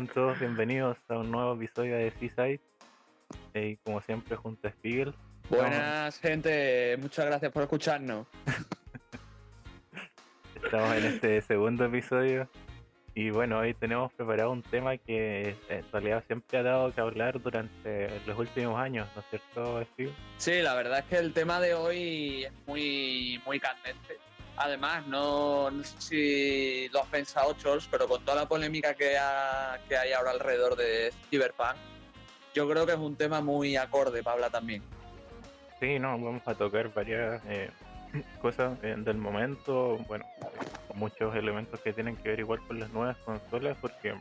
Sean todos bienvenidos a un nuevo episodio de Seaside. Y como siempre, junto a Spiegel. Buenas, gente. Muchas gracias por escucharnos. Estamos en este segundo episodio. Y bueno, hoy tenemos preparado un tema que en realidad siempre ha dado que hablar durante los últimos años, ¿no es cierto, Spiegel? Sí, la verdad es que el tema de hoy es muy, muy candente Además, no, sé si lo has pensado, Chols, pero con toda la polémica que, hay ahora alrededor de Cyberpunk, yo creo que es un tema muy acorde para también. Sí, no, vamos a tocar varias eh, cosas eh, del momento, bueno, muchos elementos que tienen que ver igual con las nuevas consolas, porque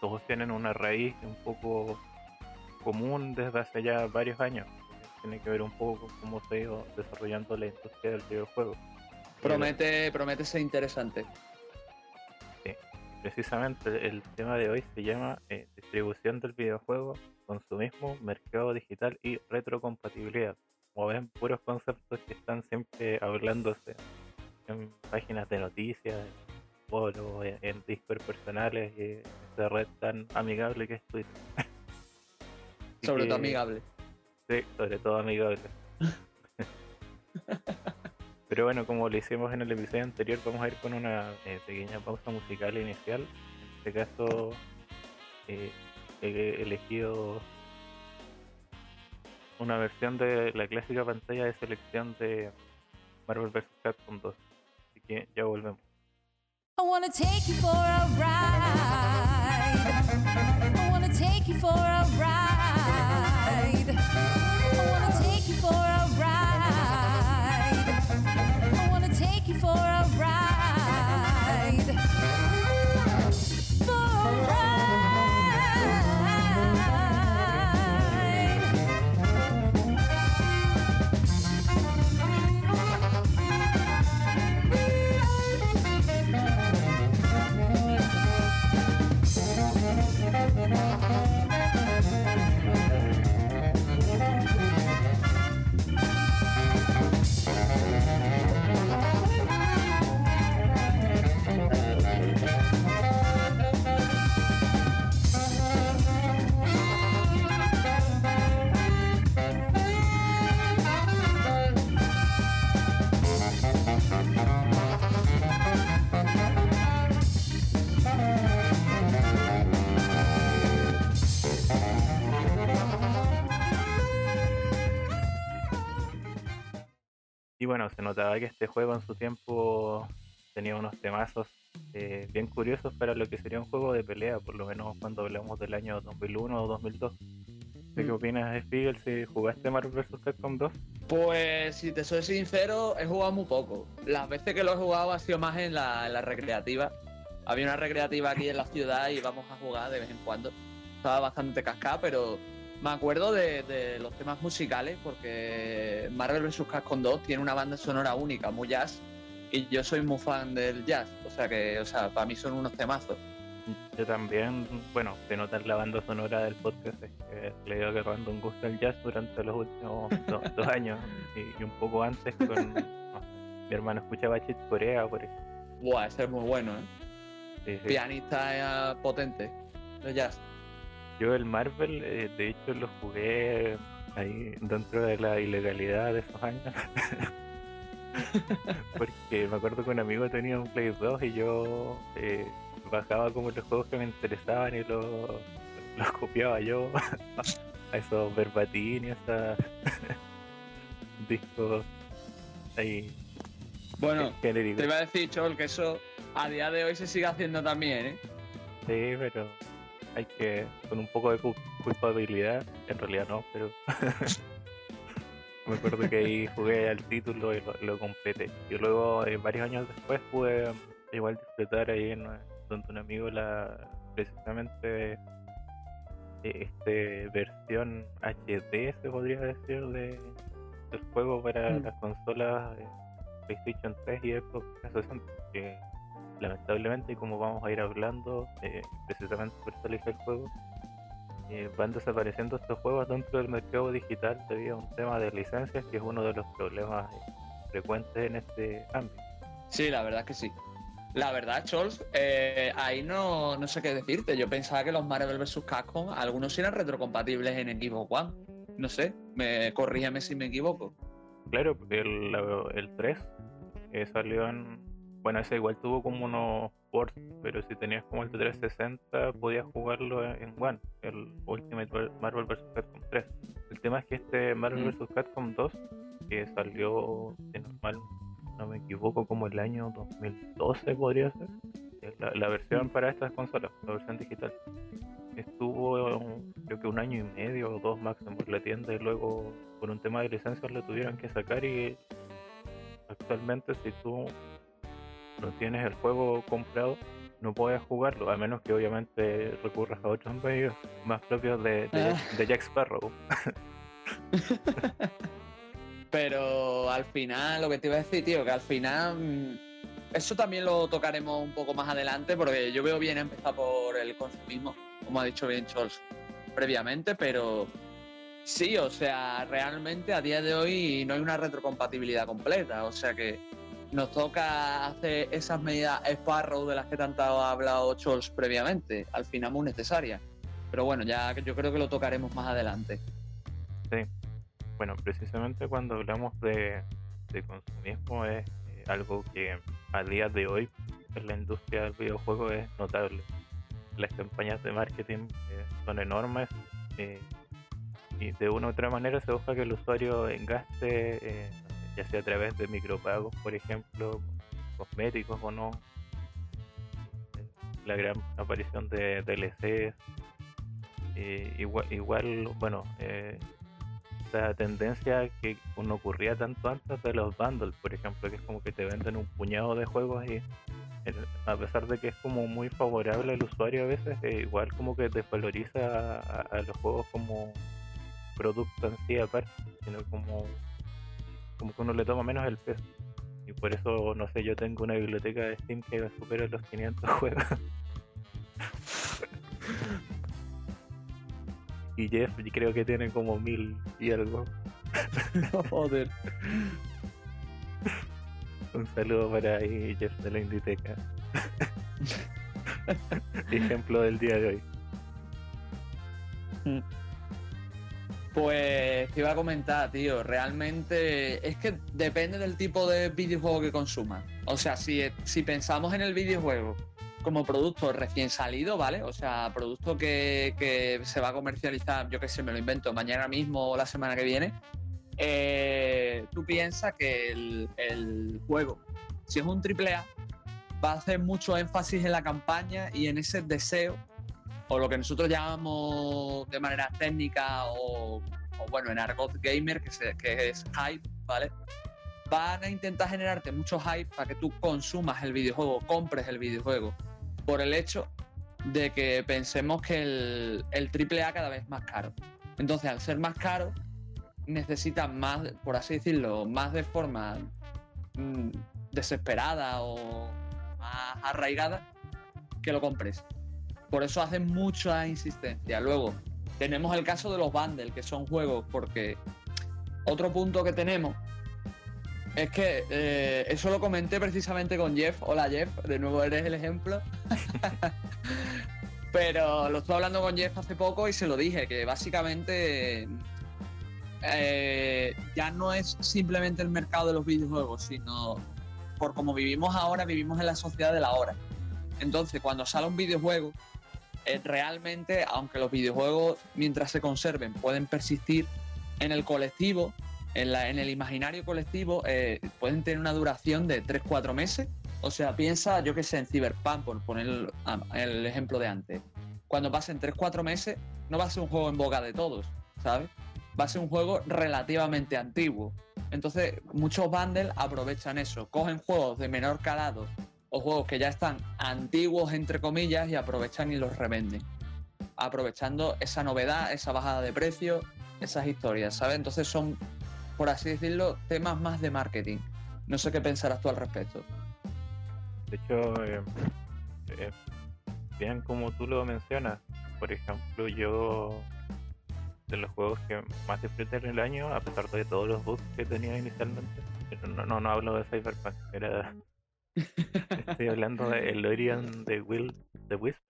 todos tienen una raíz un poco común desde hace ya varios años. Tiene que ver un poco con cómo se ha ido desarrollando la industria del videojuego. Promete, promete ser interesante. Sí, precisamente el tema de hoy se llama eh, distribución del videojuego, consumismo, mercado digital y retrocompatibilidad. Como ven, puros conceptos que están siempre hablándose en páginas de noticias, en foros, en, Discord personales y esa red tan amigable que es Twitter. sobre todo amigable. Sí, sobre todo amigable. Pero bueno, como lo hicimos en el episodio anterior, vamos a ir con una eh, pequeña pausa musical inicial. En este caso, eh, he elegido una versión de la clásica pantalla de selección de Marvel vs. Capcom 2. Así que ya volvemos. I wanna take you for a ride. I wanna take you for a ride. For a ride. Bueno, se notaba que este juego en su tiempo tenía unos temazos eh, bien curiosos para lo que sería un juego de pelea, por lo menos cuando hablamos del año 2001 o 2002. ¿Qué mm. opinas, Spiegel, si jugaste Marvel vs. Capcom 2? Pues, si te soy sincero, he jugado muy poco. Las veces que lo he jugado ha sido más en la, en la recreativa. Había una recreativa aquí en la ciudad y vamos a jugar de vez en cuando. Estaba bastante cascada, pero me acuerdo de, los temas musicales porque Marvel vs. Capcom 2 tiene una banda sonora única, muy jazz, y yo soy muy fan del jazz, o sea que, o sea, para mí son unos temazos. Yo también, bueno, de notar la banda sonora del podcast es que le dio agarrando un gusto al jazz durante los últimos dos, años y, un poco antes con mi hermano escuchaba Chit Corea, por ejemplo. Buah, ese es muy bueno, ¿eh? Pianista eh, potente de jazz. Yo el Marvel, eh, de hecho, lo jugué ahí dentro de la ilegalidad de esos años. Porque me acuerdo que un amigo tenía un Play 2 y yo eh, bajaba como los juegos que me interesaban y los, los copiaba yo a esos verbatim y a discos ahí. Bueno, te iba a decir, Chol, que eso a día de hoy se sigue haciendo también, ¿eh? Sí, pero hay que, con un poco de culpabilidad, en realidad no, pero me acuerdo que ahí jugué al título y lo, completé. Y luego, eh, varios años después, pude igual disfrutar ahí en, donde un amigo la, precisamente este versión HD se podría decir de del juego para Mm. las consolas eh, PlayStation 3 y Xbox 360 que lamentablemente y como vamos a ir hablando eh, precisamente por eso elige el juego eh, van desapareciendo estos juegos dentro del mercado digital debido a un tema de licencias que es uno de los problemas eh, frecuentes en este ámbito Sí, la verdad es que sí. La verdad, Chols, eh, ahí no, no sé qué decirte. Yo pensaba que los Marvel vs. Capcom, algunos eran retrocompatibles en Xbox One. No sé, me corrígeme si me equivoco. Claro, el, la- el 3 eh, salió en. Bueno, ese igual tuvo como unos ports, pero si tenías como el de 360 podías jugarlo en, One, el Ultimate Mar- Marvel vs. Capcom 3. El tema es que este Marvel Mm. vs. Capcom 2, que salió, si no, mal, no me equivoco, como el año 2012 podría ser, la, la versión para estas consolas, la versión digital. Estuvo creo que un año y medio o dos máximo en la tienda y luego por un tema de licencias lo tuvieron que sacar y actualmente si tú no tienes el juego comprado no puedes jugarlo a menos que obviamente recurras a otros medios más propios de, de, Ah. de Jack Sparrow Pero al final, lo que te iba a decir, tío, que al final. mm, Eso también lo tocaremos un poco más adelante, porque yo veo bien empezar por el consumismo, como ha dicho bien Chols previamente, pero sí, o sea, realmente a día de hoy no hay una retrocompatibilidad completa, o sea que nos toca hacer esas medidas Sparrow de las que tanto ha hablado Chols previamente, al final muy necesarias. Pero bueno, ya yo creo que lo tocaremos más adelante. bueno precisamente cuando hablamos de, de consumismo es eh, algo que a día de hoy en la industria del videojuego es notable las campañas de marketing eh, son enormes eh, y de una u otra manera se busca que el usuario gaste, ya sea a través de micropagos, por ejemplo, cosméticos o no, la gran aparición de DLCs, eh, igual, igual, bueno, eh, esa tendencia que no ocurría tanto antes de los bundles, por ejemplo, que es como que te venden un puñado de juegos y a pesar de que es como muy favorable al usuario a veces, eh, igual como que desvaloriza a los juegos como producto en sí aparte, sino como, como que uno le toma menos el peso. Y por eso, no sé, yo tengo una biblioteca de Steam que supera los 500 juegos. y Jeff creo que tiene como mil y algo. Joder. Un saludo para ahí, Jeff de la Inditeca. Ejemplo del día de hoy. Pues te iba a comentar, tío, realmente es que depende del tipo de videojuego que consumas. O sea, si, si pensamos en el videojuego como producto recién salido, ¿vale? O sea, producto que, que se va a comercializar, yo qué sé, me lo invento, mañana mismo o la semana que viene, eh, tú piensas que el, el juego, si es un triple A, va a hacer mucho énfasis en la campaña y en ese deseo o lo que nosotros llamamos de manera técnica o, bueno, en argot gamer, que, se- es hype, ¿vale? Van a intentar generarte mucho hype para que tú consumas el videojuego, compres el videojuego, por el hecho de que pensemos que el, el AAA cada vez es más caro. Entonces, al ser más caro, necesitas más, por así decirlo, más de forma mm, desesperada o más arraigada que lo compres. Por eso hacen mucha insistencia. Luego, tenemos el caso de los bundles, que son juegos, porque otro punto que tenemos es que eh, eso lo comenté precisamente con Jeff. Hola Jeff, de nuevo eres el ejemplo. Pero lo estuve hablando con Jeff hace poco y se lo dije, que básicamente eh, ya no es simplemente el mercado de los videojuegos, sino por como vivimos ahora, vivimos en la sociedad de la hora. Entonces, cuando sale un videojuego, eh, realmente, aunque los videojuegos, mientras se conserven, pueden persistir en el colectivo, en, la- en el imaginario colectivo, eh, pueden tener una duración de 3-4 meses. O sea, piensa, yo que sé, en Cyberpunk, por poner el, el ejemplo de antes. Cuando pasen 3-4 meses, no va a ser un juego en boca de todos, ¿sabes? Va a ser un juego relativamente antiguo. Entonces, muchos bundles aprovechan eso. Cogen juegos de menor calado o juegos que ya están antiguos, entre comillas, y aprovechan y los revenden. Aprovechando esa novedad, esa bajada de precio, esas historias, ¿sabes? Entonces son, por así decirlo, temas más de marketing. No sé qué pensarás tú al respecto. De hecho, eh, eh, bien como tú lo mencionas, por ejemplo, yo de los juegos que más disfruté en el año, a pesar de todos los bugs que tenía inicialmente, no, no, no hablo de Cyberpunk, era Estoy hablando de El Orion de Will the Wisp,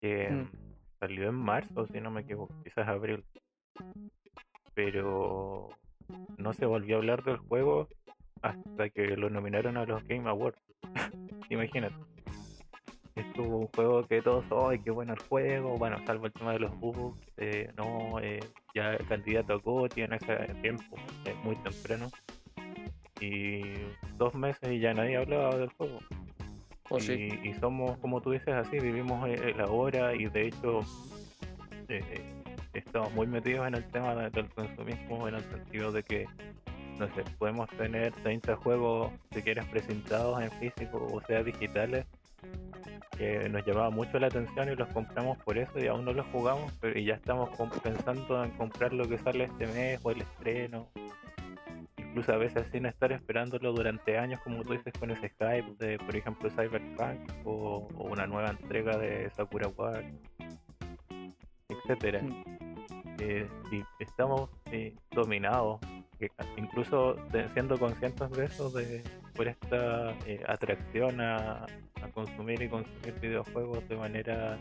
que Mm. salió en marzo, si no me equivoco, quizás abril. Pero no se volvió a hablar del juego hasta que lo nominaron a los Game Awards. Imagínate. Estuvo un juego que todos, ¡ay, qué bueno el juego! Bueno, salvo el tema de los bugs, eh, no, eh, ya el candidato a GOTY en ese tiempo, eh, muy temprano. Y dos meses y ya nadie hablaba del juego. Pues y, sí. y somos, como tú dices, así, vivimos eh, el ahora y de hecho eh, estamos muy metidos en el tema de- del consumismo en el sentido de que, no sé, podemos tener 30 juegos, si quieres, presentados en físico o sea, digitales, que nos llamaba mucho la atención y los compramos por eso y aún no los jugamos, pero y ya estamos pensando en comprar lo que sale este mes o el estreno. Incluso a veces sin estar esperándolo durante años, como tú dices, con ese hype de, por ejemplo, Cyberpunk o, o una nueva entrega de Sakura Wars, etcétera. Mm. Eh, y estamos eh, dominados, incluso siendo conscientes de eso, de por esta eh, atracción a, a consumir y consumir videojuegos de manera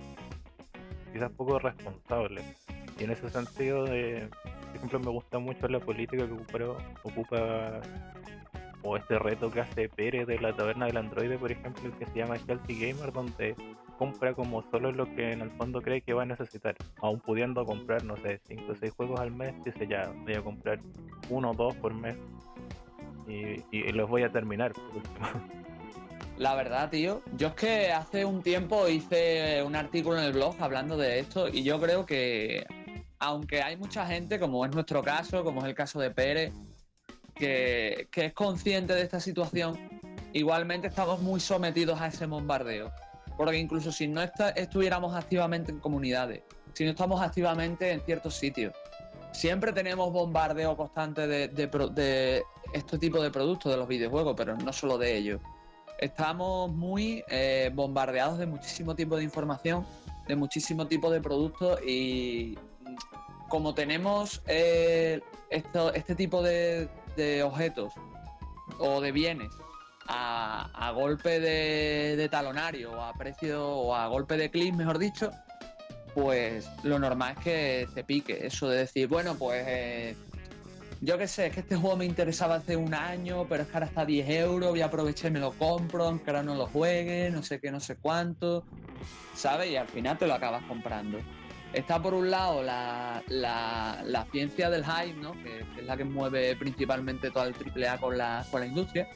quizás poco responsable. Y en ese sentido, de, ejemplo, me gusta mucho la política que ocupa, o este reto que hace Pérez de la taberna del androide, por ejemplo, que se llama Healthy Gamer, donde compra como solo lo que en el fondo cree que va a necesitar, aún pudiendo comprar, no sé, 5 o 6 juegos al mes, dice ya, voy a comprar uno o dos por mes y, y los voy a terminar. La verdad, tío, yo es que hace un tiempo hice un artículo en el blog hablando de esto y yo creo que, aunque hay mucha gente, como es nuestro caso, como es el caso de Pérez, que, es consciente de esta situación, igualmente estamos muy sometidos a ese bombardeo. Porque incluso si no estuviéramos activamente en comunidades, si no estamos activamente en ciertos sitios, siempre tenemos bombardeo constante de, este tipo de productos de los videojuegos, pero no solo de ellos estamos muy eh, bombardeados de muchísimo tipo de información, de muchísimo tipo de productos y como tenemos eh, este tipo de, objetos o de bienes a, golpe de, de talonario o a precio o a golpe de clic, mejor dicho, pues lo normal es que se pique. Eso de decir, bueno, pues eh, yo qué sé, es que este juego me interesaba hace un año, pero es que ahora está a 10 euros, voy a aprovechar y me lo compro, aunque ahora no lo juegue, no sé qué, no sé cuánto, ¿sabes? Y al final te lo acabas comprando. Está por un lado la, la- ciencia del hype, ¿no? Que, es la que mueve principalmente todo el AAA con la, con la industria.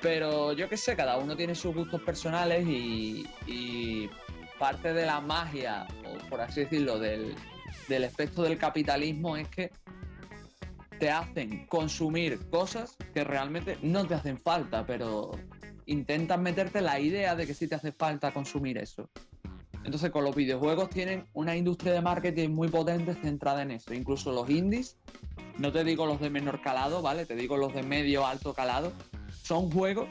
Pero yo qué sé, cada uno tiene sus gustos personales y, y parte de la magia, o por así decirlo, del, del efecto del capitalismo es que te hacen consumir cosas que realmente no te hacen falta, pero intentan meterte la idea de que sí te hace falta consumir eso. Entonces con los videojuegos tienen una industria de marketing muy potente centrada en eso. Incluso los indies, no te digo los de menor calado, ¿vale? Te digo los de medio alto calado, son juegos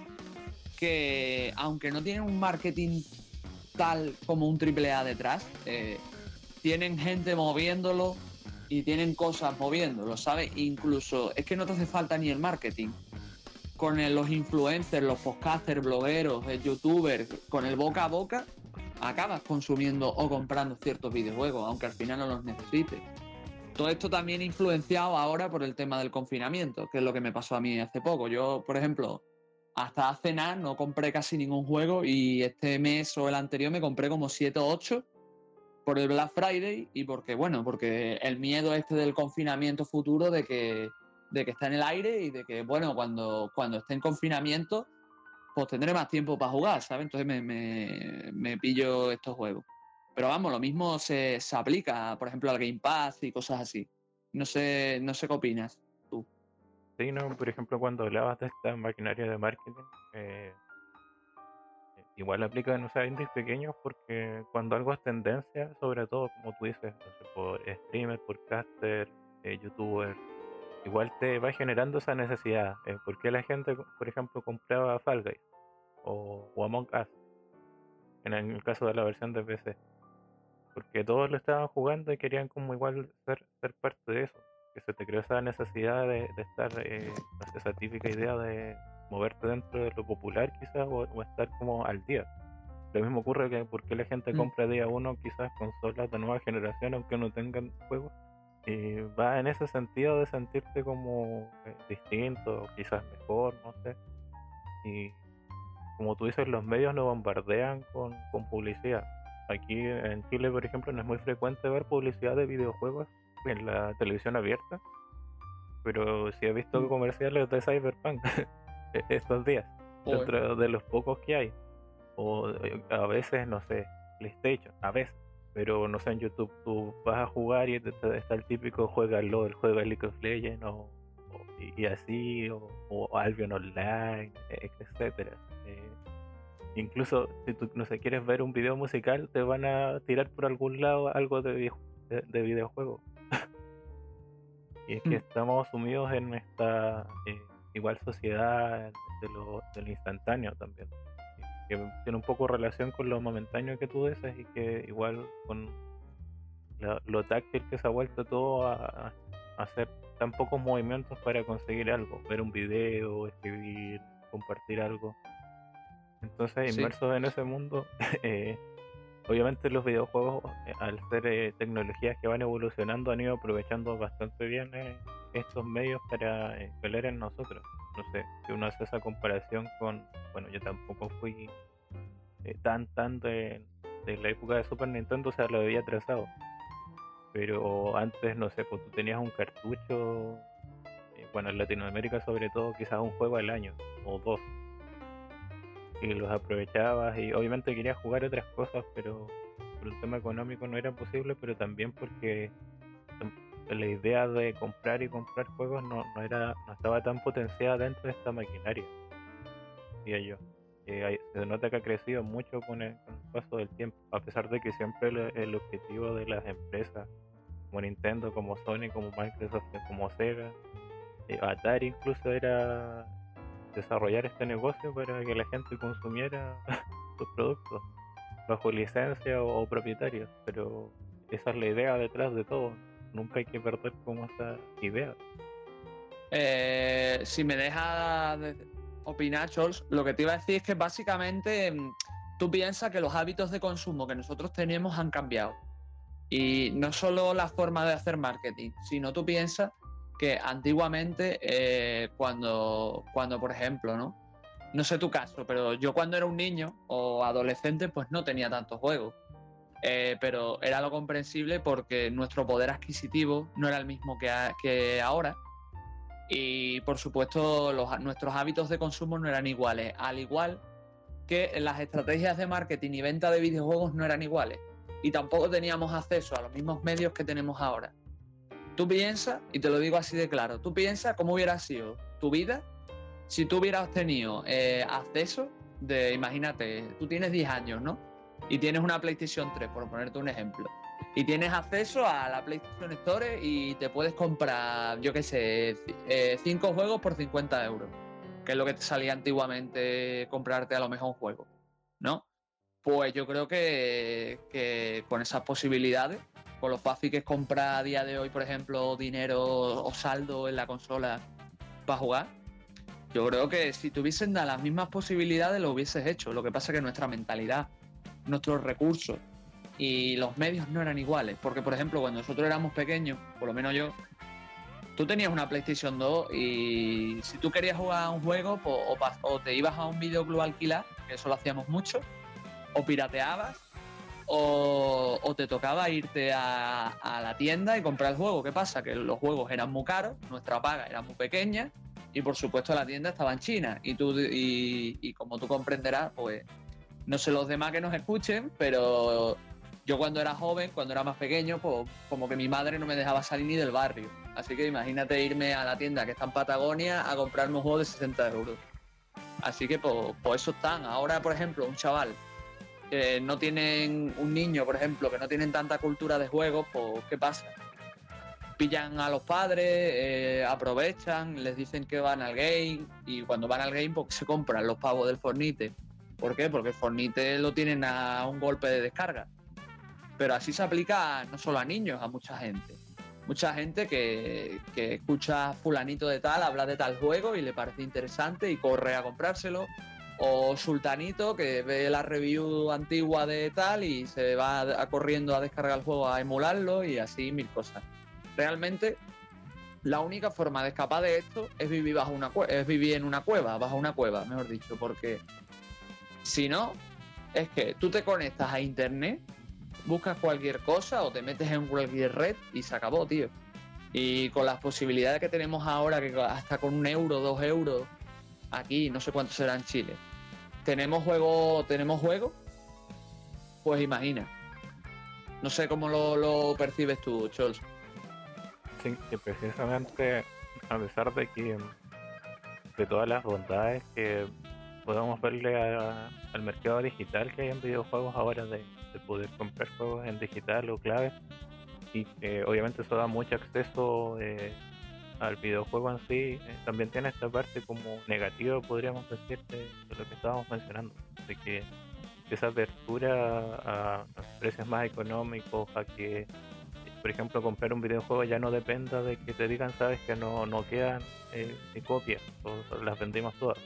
que aunque no tienen un marketing tal como un AAA detrás, eh, tienen gente moviéndolo, y tienen cosas moviéndolo, ¿sabes? Incluso es que no te hace falta ni el marketing. Con los influencers, los podcasters, blogueros, el youtubers, con el boca a boca, acabas consumiendo o comprando ciertos videojuegos, aunque al final no los necesites. Todo esto también influenciado ahora por el tema del confinamiento, que es lo que me pasó a mí hace poco. Yo, por ejemplo, hasta hace nada no compré casi ningún juego y este mes o el anterior me compré como 7 o 8 por el Black Friday y porque, bueno, porque el miedo este del confinamiento futuro de que, de que está en el aire y de que, bueno, cuando, cuando esté en confinamiento, pues tendré más tiempo para jugar, ¿sabes? Entonces me, pillo estos juegos. Pero vamos, lo mismo se, se aplica, por ejemplo, al Game Pass y cosas así. No sé, no sé qué opinas. Sí, no, por ejemplo, cuando hablabas de esta maquinaria de marketing, eh, igual aplica en indies pequeños porque cuando algo es tendencia, sobre todo como tú dices, por streamer, por caster, eh, youtuber, igual te va generando esa necesidad. Eh, porque la gente, por ejemplo, compraba Fall Guys o, Among Us? En el caso de la versión de PC. Porque todos lo estaban jugando y querían como igual ser, ser parte de eso. Que se te creó esa necesidad de, estar, eh, esa típica idea de moverte dentro de lo popular quizás o, estar como al día. Lo mismo ocurre que porque la gente mm. compra día uno quizás consolas de nueva generación aunque no tengan juegos. Y va en ese sentido de sentirte como eh, distinto, quizás mejor, no sé. Y como tú dices, los medios nos bombardean con, con publicidad. Aquí en Chile, por ejemplo, no es muy frecuente ver publicidad de videojuegos en la televisión abierta. Pero sí he visto mm. comerciales de Cyberpunk E-, estos días, dentro de los pocos que hay. O eh, a veces, no sé, PlayStation, a veces. Pero no sé, en YouTube tú vas a jugar y está el típico juega LOL, juega League of Legends o, y, así, o, Albion Online, e-, etcétera. Eh, incluso si tú no sé, quieres ver un video musical, te van a tirar por algún lado algo de, de, videojuego. y es que hmm. estamos sumidos en esta eh, igual sociedad de lo, instantáneo también. Que tiene un poco relación con lo momentáneo que tú dices y que igual con lo, táctil que se ha vuelto todo a, hacer tan pocos movimientos para conseguir algo, ver un video, escribir, compartir algo. Entonces, inmersos en ese mundo, eh, obviamente los videojuegos, eh, al ser eh, tecnologías que van evolucionando, han ido aprovechando bastante bien estos medios para eh, pelear en nosotros. Sé, si uno hace esa comparación con, bueno, yo tampoco fui eh, tan, tan de, la época de Super Nintendo, o sea, lo había trazado. Pero antes, no sé, pues tú tenías un cartucho, eh, bueno, en Latinoamérica sobre todo, quizás un juego al año, o dos. Y los aprovechabas y obviamente querías jugar otras cosas, pero por un tema económico no era posible, pero también porque la idea de comprar y comprar juegos no, no, era, no estaba tan potenciada dentro de esta maquinaria, diría yo. se nota que ha crecido mucho con el, paso del tiempo, a pesar de que siempre el, objetivo de las empresas como Nintendo, como Sony, como Microsoft, como Sega, eh, Atari incluso era desarrollar este negocio para que la gente consumiera sus productos bajo licencia o, o propietarios, pero esa es la idea detrás de todo nunca hay que perder como esa idea. Eh, si me deja opinar, Chols, lo que te iba a decir es que básicamente mm, tú piensas que los hábitos de consumo que nosotros tenemos han cambiado. Y no solo la forma de hacer marketing, sino tú piensas que antiguamente, eh, cuando, cuando, por ejemplo, ¿no? No sé tu caso, pero yo cuando era un niño o adolescente, pues no tenía tantos juegos. Eh, pero era lo comprensible porque nuestro poder adquisitivo no era el mismo que, ahora y por supuesto nuestros hábitos de consumo no eran iguales, al igual que las estrategias de marketing y venta de videojuegos no eran iguales y tampoco teníamos acceso a los mismos medios que tenemos ahora. Tú piensas, y te lo digo así de claro, tú piensas cómo hubiera sido tu vida si tú hubieras tenido eh, acceso de, imagínate, tú tienes 10 años, ¿no? Y tienes una PlayStation 3, por ponerte un ejemplo, y tienes acceso a la PlayStation Store y te puedes comprar, yo qué sé, 5 eh, juegos por 50 euros, que es lo que te salía antiguamente comprarte a lo mejor un juego, ¿no? Pues yo creo que, con esas posibilidades, con lo fácil que es comprar a día de hoy, por ejemplo, dinero o saldo en la consola para jugar, yo creo que si tuviesen las mismas posibilidades lo hubieses hecho. Lo que pasa es que nuestra mentalidad nuestros recursos y los medios no eran iguales. Porque, por ejemplo, cuando nosotros éramos pequeños, por lo menos yo, tú tenías una PlayStation 2 y si tú querías jugar a un juego, pues, o, te ibas a un videoclub alquilar, que eso lo hacíamos mucho, o pirateabas, o, te tocaba irte a, la tienda y comprar el juego. ¿Qué pasa? Que los juegos eran muy caros, nuestra paga era muy pequeña y por supuesto la tienda estaba en China. Y, tú, y como tú comprenderás, pues no sé los demás que nos escuchen, pero yo cuando era joven, cuando era más pequeño, pues como que mi madre no me dejaba salir ni del barrio. Así que imagínate irme a la tienda que está en Patagonia a comprarme un juego de 60 euros. Así que por, por eso están. Ahora, por ejemplo, un chaval que no tienen un niño, por ejemplo, que no tienen tanta cultura de juego, pues ¿qué pasa? Pillan a los padres, eh, aprovechan, les dicen que van al game y cuando van al game pues se compran los pavos del Fornite. ¿Por qué? Porque Fornite lo tienen a un golpe de descarga. Pero así se aplica no solo a niños, a mucha gente. Mucha gente que, que escucha fulanito de tal, habla de tal juego y le parece interesante y corre a comprárselo o Sultanito que ve la review antigua de tal y se va a- corriendo a descargar el juego a emularlo y así mil cosas. Realmente la única forma de escapar de esto es vivir bajo una es vivir en una cueva, bajo una cueva, mejor dicho, porque si no es que tú te conectas a internet, buscas cualquier cosa o te metes en cualquier red y se acabó, tío. Y con las posibilidades que tenemos ahora, que hasta con un euro, dos euros, aquí, no sé cuánto será en Chile, tenemos juego, tenemos juego, pues imagina. No sé cómo lo, lo percibes tú, Chols. Sí, que precisamente a pesar de que de todas las bondades que podemos verle a- al mercado digital que hay en videojuegos ahora de, de poder comprar juegos en digital o clave y que obviamente eso da mucho acceso eh, al videojuego en sí, eh, también tiene esta parte como negativa podríamos decir de, lo que estábamos mencionando, de que esa apertura a, a precios más económicos, a que por ejemplo, comprar un videojuego ya no dependa de que te digan, sabes que no, no quedan eh, eh, copias o las vendimos todas.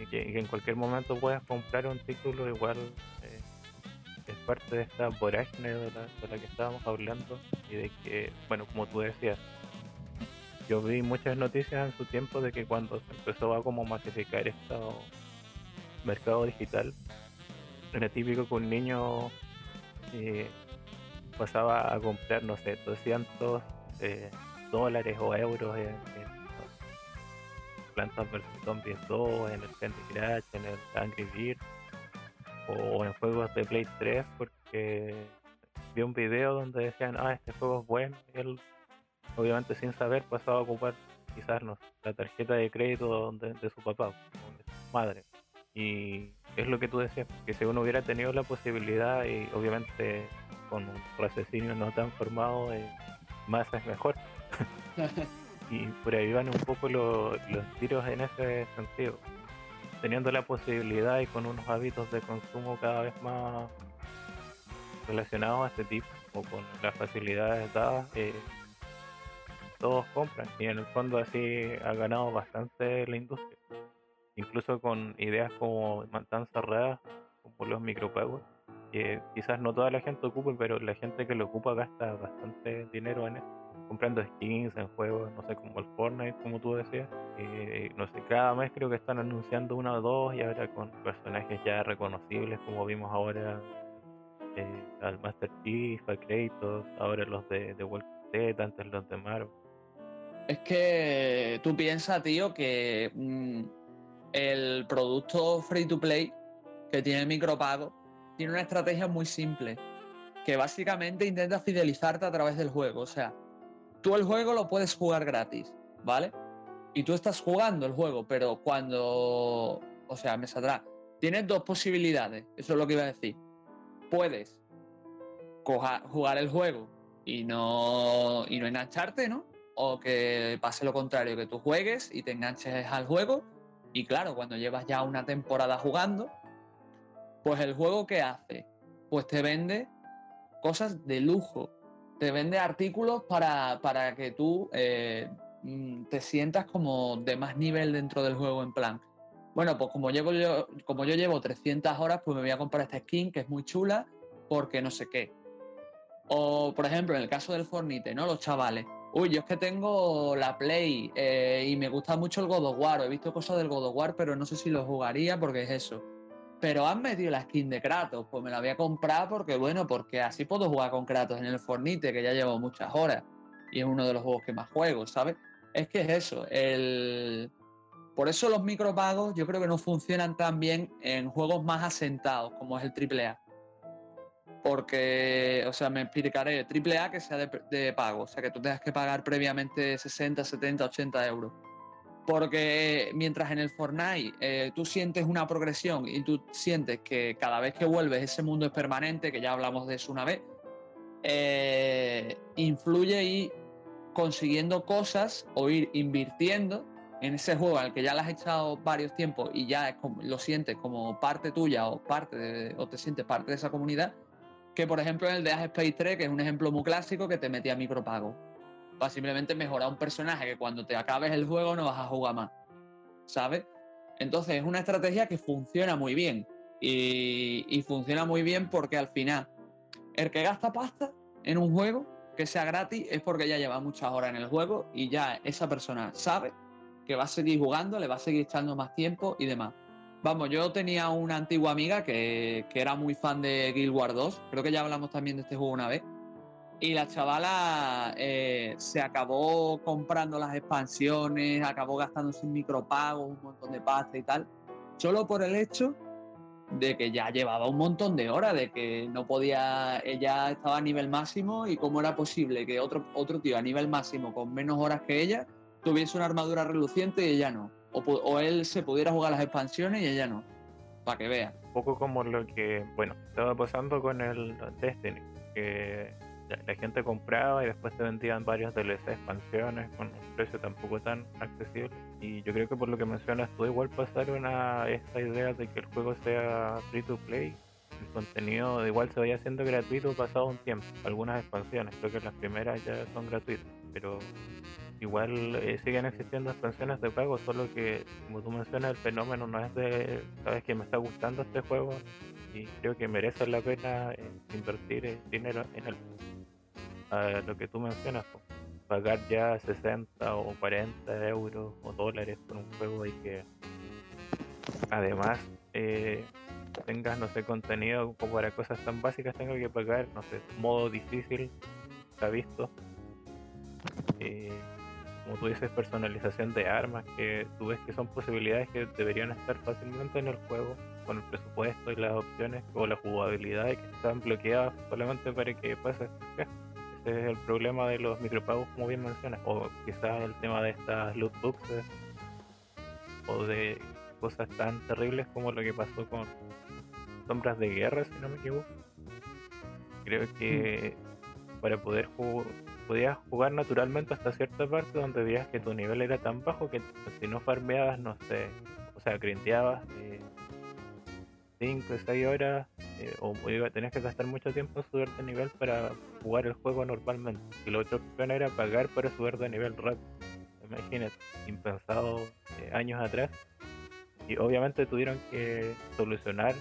Y que, en cualquier momento puedas comprar un título igual eh, es parte de esta vorágine de la, de la que estábamos hablando y de que, bueno, como tú decías, yo vi muchas noticias en su tiempo de que cuando se empezó a como masificar este mercado digital, era típico que un niño eh, pasaba a comprar, no sé, 200 eh, dólares o euros en Plantas vs Zombies 2, en el Candy Crush, en el Angry Birds o en juegos de Play 3 porque vi un video donde decían, ah, este juego es bueno él obviamente sin saber pasaba a ocupar quizás no, la tarjeta de crédito de, de su papá o de su madre y es lo que tú decías, que si uno hubiera tenido la posibilidad y obviamente con un raciocinio no tan formado, eh, más es mejor. y por ahí van un poco lo- los tiros en ese sentido. Teniendo la posibilidad y con unos hábitos de consumo cada vez más relacionados a este tipo o con las facilidades dadas, eh, todos compran y en el fondo así ha ganado bastante la industria. Incluso con ideas como tan cerradas como los micropagos que quizás no toda la gente ocupe, pero la gente que lo ocupa gasta bastante dinero en eso, comprando skins en juegos, no sé, como el Fortnite, como tú decías. Y, no sé, cada mes creo que están anunciando uno o dos y ahora con personajes ya reconocibles, como vimos ahora eh, al Master Chief, a Kratos, ahora los de, de Walking Dead, antes los de Marvel. Es que tú piensas, tío, que mm, el producto free to play que tiene micropago tiene una estrategia muy simple, que básicamente intenta fidelizarte a través del juego. O sea, tú el juego lo puedes jugar gratis, ¿vale? Y tú estás jugando el juego, pero cuando, o sea, me saldrá, tienes dos posibilidades, eso es lo que iba a decir. Puedes coja- jugar el juego y no, y no engancharte, ¿no? O que pase lo contrario, que tú juegues y te enganches al juego. Y claro, cuando llevas ya una temporada jugando, pues el juego que hace, pues te vende cosas de lujo, te vende artículos para, para que tú eh, mm, te sientas como de más nivel dentro del juego en plan. Bueno, pues como llevo yo, como yo llevo 300 horas, pues me voy a comprar esta skin que es muy chula porque no sé qué. O, por ejemplo, en el caso del Fornite, ¿no? Los chavales. Uy, yo es que tengo la Play eh, y me gusta mucho el God of War. He visto cosas del God of War, pero no sé si lo jugaría porque es eso. Pero han metido la skin de Kratos, pues me la voy a comprar porque, bueno, porque así puedo jugar con Kratos en el Fornite, que ya llevo muchas horas. Y es uno de los juegos que más juego, ¿sabes? Es que es eso. El... Por eso los micropagos yo creo que no funcionan tan bien en juegos más asentados, como es el AAA. Porque, o sea, me explicaré, AAA que sea de pago, o sea, que tú tengas que pagar previamente 60, 70, 80 euros. Porque mientras en el Fortnite eh, tú sientes una progresión y tú sientes que cada vez que vuelves ese mundo es permanente, que ya hablamos de eso una vez, eh, influye ir consiguiendo cosas o ir invirtiendo en ese juego al que ya le has echado varios tiempos y ya lo sientes como parte tuya o parte o te sientes parte de esa comunidad, que por ejemplo en el de Space 3, que es un ejemplo muy clásico que te metía micropago. Va simplemente mejorar un personaje que cuando te acabes el juego no vas a jugar más. ¿Sabes? Entonces es una estrategia que funciona muy bien. Y, y funciona muy bien porque al final, el que gasta pasta en un juego que sea gratis es porque ya lleva muchas horas en el juego y ya esa persona sabe que va a seguir jugando, le va a seguir echando más tiempo y demás. Vamos, yo tenía una antigua amiga que, era muy fan de Guild Wars 2, creo que ya hablamos también de este juego una vez, y la chavala eh, se acabó comprando las expansiones, acabó gastando sin micropagos, un montón de pasta y tal, solo por el hecho de que ya llevaba un montón de horas, de que no podía, ella estaba a nivel máximo y cómo era posible que otro, otro tío a nivel máximo con menos horas que ella tuviese una armadura reluciente y ella no. O, él se pudiera jugar las expansiones y ella no. Para que vea. Un poco como lo que, bueno, estaba pasando con el Destiny, que la, gente compraba y después te vendían varios DLC expansiones con un precio tampoco tan accesible. Y yo creo que por lo que mencionas tú, igual pasaron a esta idea de que el juego sea free to play. El contenido igual se vaya haciendo gratuito pasado un tiempo. Algunas expansiones, creo que las primeras ya son gratuitas, pero igual eh, siguen existiendo expansiones de pago, solo que, como tú mencionas, el fenómeno no es de, sabes que me está gustando este juego y creo que merece la pena eh, invertir eh, dinero en él. A lo que tú mencionas, pagar ya 60 o 40 euros o dólares por un juego y que además tengas, no sé, contenido como para cosas tan básicas, tengo que pagar, no sé, modo difícil, está visto como tú dices, personalización de armas, que tú ves que son posibilidades que deberían estar fácilmente en el juego, con el presupuesto y las opciones o la jugabilidad que están bloqueadas solamente para que pase. Ese es el problema de los micropagos, como bien mencionas, o quizás el tema de estas loot boxes, o de cosas tan terribles como lo que pasó con Sombras de Guerra, si no me equivoco. Creo que mm. para poder jugar podías jugar naturalmente hasta cierta parte donde veías que tu nivel era tan bajo que si no farmeabas, no sé, o sea, grindeabas 5 o 6 horas eh, o tenías que gastar mucho tiempo en subir de nivel para jugar el juego normalmente. Y la otra opción era pagar para subir de nivel rápido. Imagínate, impensado eh, años atrás. Y obviamente tuvieron que solucionar,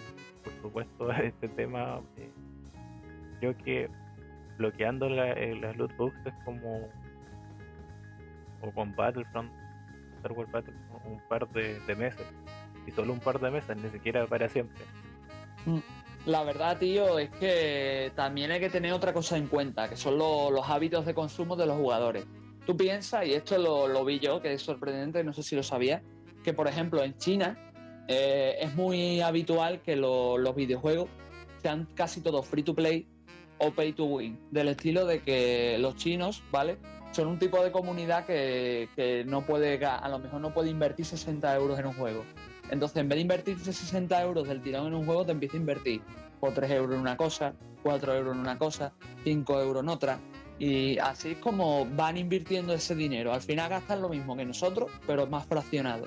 por supuesto, este tema. Eh, creo que bloqueando eh, las loot boxes como o con Battlefront, Star Wars Battlefront, un par de, meses. Y solo un par de meses, ni siquiera para siempre. Mm, la verdad, tío, es que también hay que tener otra cosa en cuenta, que son los hábitos de consumo de los jugadores. Tú piensas, y esto lo, vi yo, que es sorprendente, no sé si lo sabía, que por ejemplo en China eh, es muy habitual que los videojuegos sean casi todos free to play o pay to win, del estilo de que los chinos, ¿vale? Son un tipo de comunidad que, no puede, a lo mejor no puede invertir 60 euros en un juego. Entonces, en vez de invertirse 60 euros del tirón en un juego, te empieza a invertir por 3 euros en una cosa, 4 euros en una cosa, 5 euros en otra. Y así es como van invirtiendo ese dinero. Al final gastan lo mismo que nosotros, pero más fraccionado.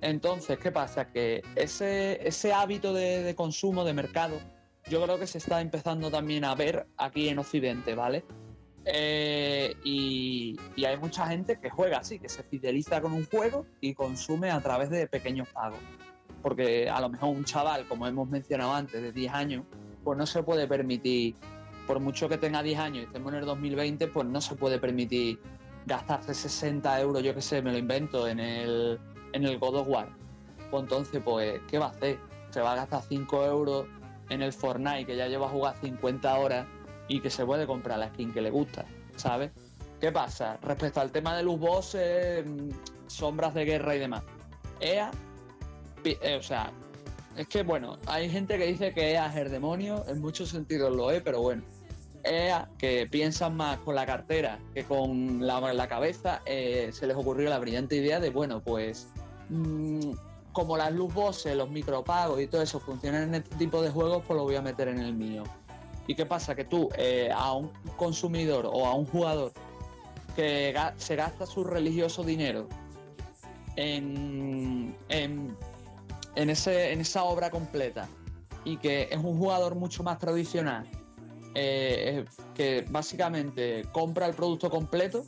Entonces, ¿qué pasa? Que ese, ese hábito de consumo, de mercado, yo creo que se está empezando también a ver aquí en Occidente, ¿vale? Eh, y, hay mucha gente que juega así, que se fideliza con un juego y consume a través de pequeños pagos. Porque a lo mejor un chaval, como hemos mencionado antes, de 10 años, pues no se puede permitir, por mucho que tenga 10 años y estemos en el 2020, pues no se puede permitir gastarse 60 euros, yo que sé, me lo invento, en el, en el God of War. Pues entonces, pues, ¿qué va a hacer? Se va a gastar 5 euros en el Fortnite, que ya lleva a jugar 50 horas y que se puede comprar la skin que le gusta, ¿sabes? ¿Qué pasa? Respecto al tema de los bosses, mm, sombras de guerra y demás. EA, eh, o sea, es que bueno, hay gente que dice que EA es el demonio, en muchos sentidos lo es, pero bueno. EA, que piensan más con la cartera que con la, cabeza, eh, se les ocurrió la brillante idea de, bueno, pues mm, como las luz bosses, los micropagos y todo eso funcionan en este tipo de juegos, pues lo voy a meter en el mío. ¿Y qué pasa? Que tú eh, a un consumidor o a un jugador que se gasta su religioso dinero en, en, ese, en esa obra completa y que es un jugador mucho más tradicional, eh, que básicamente compra el producto completo,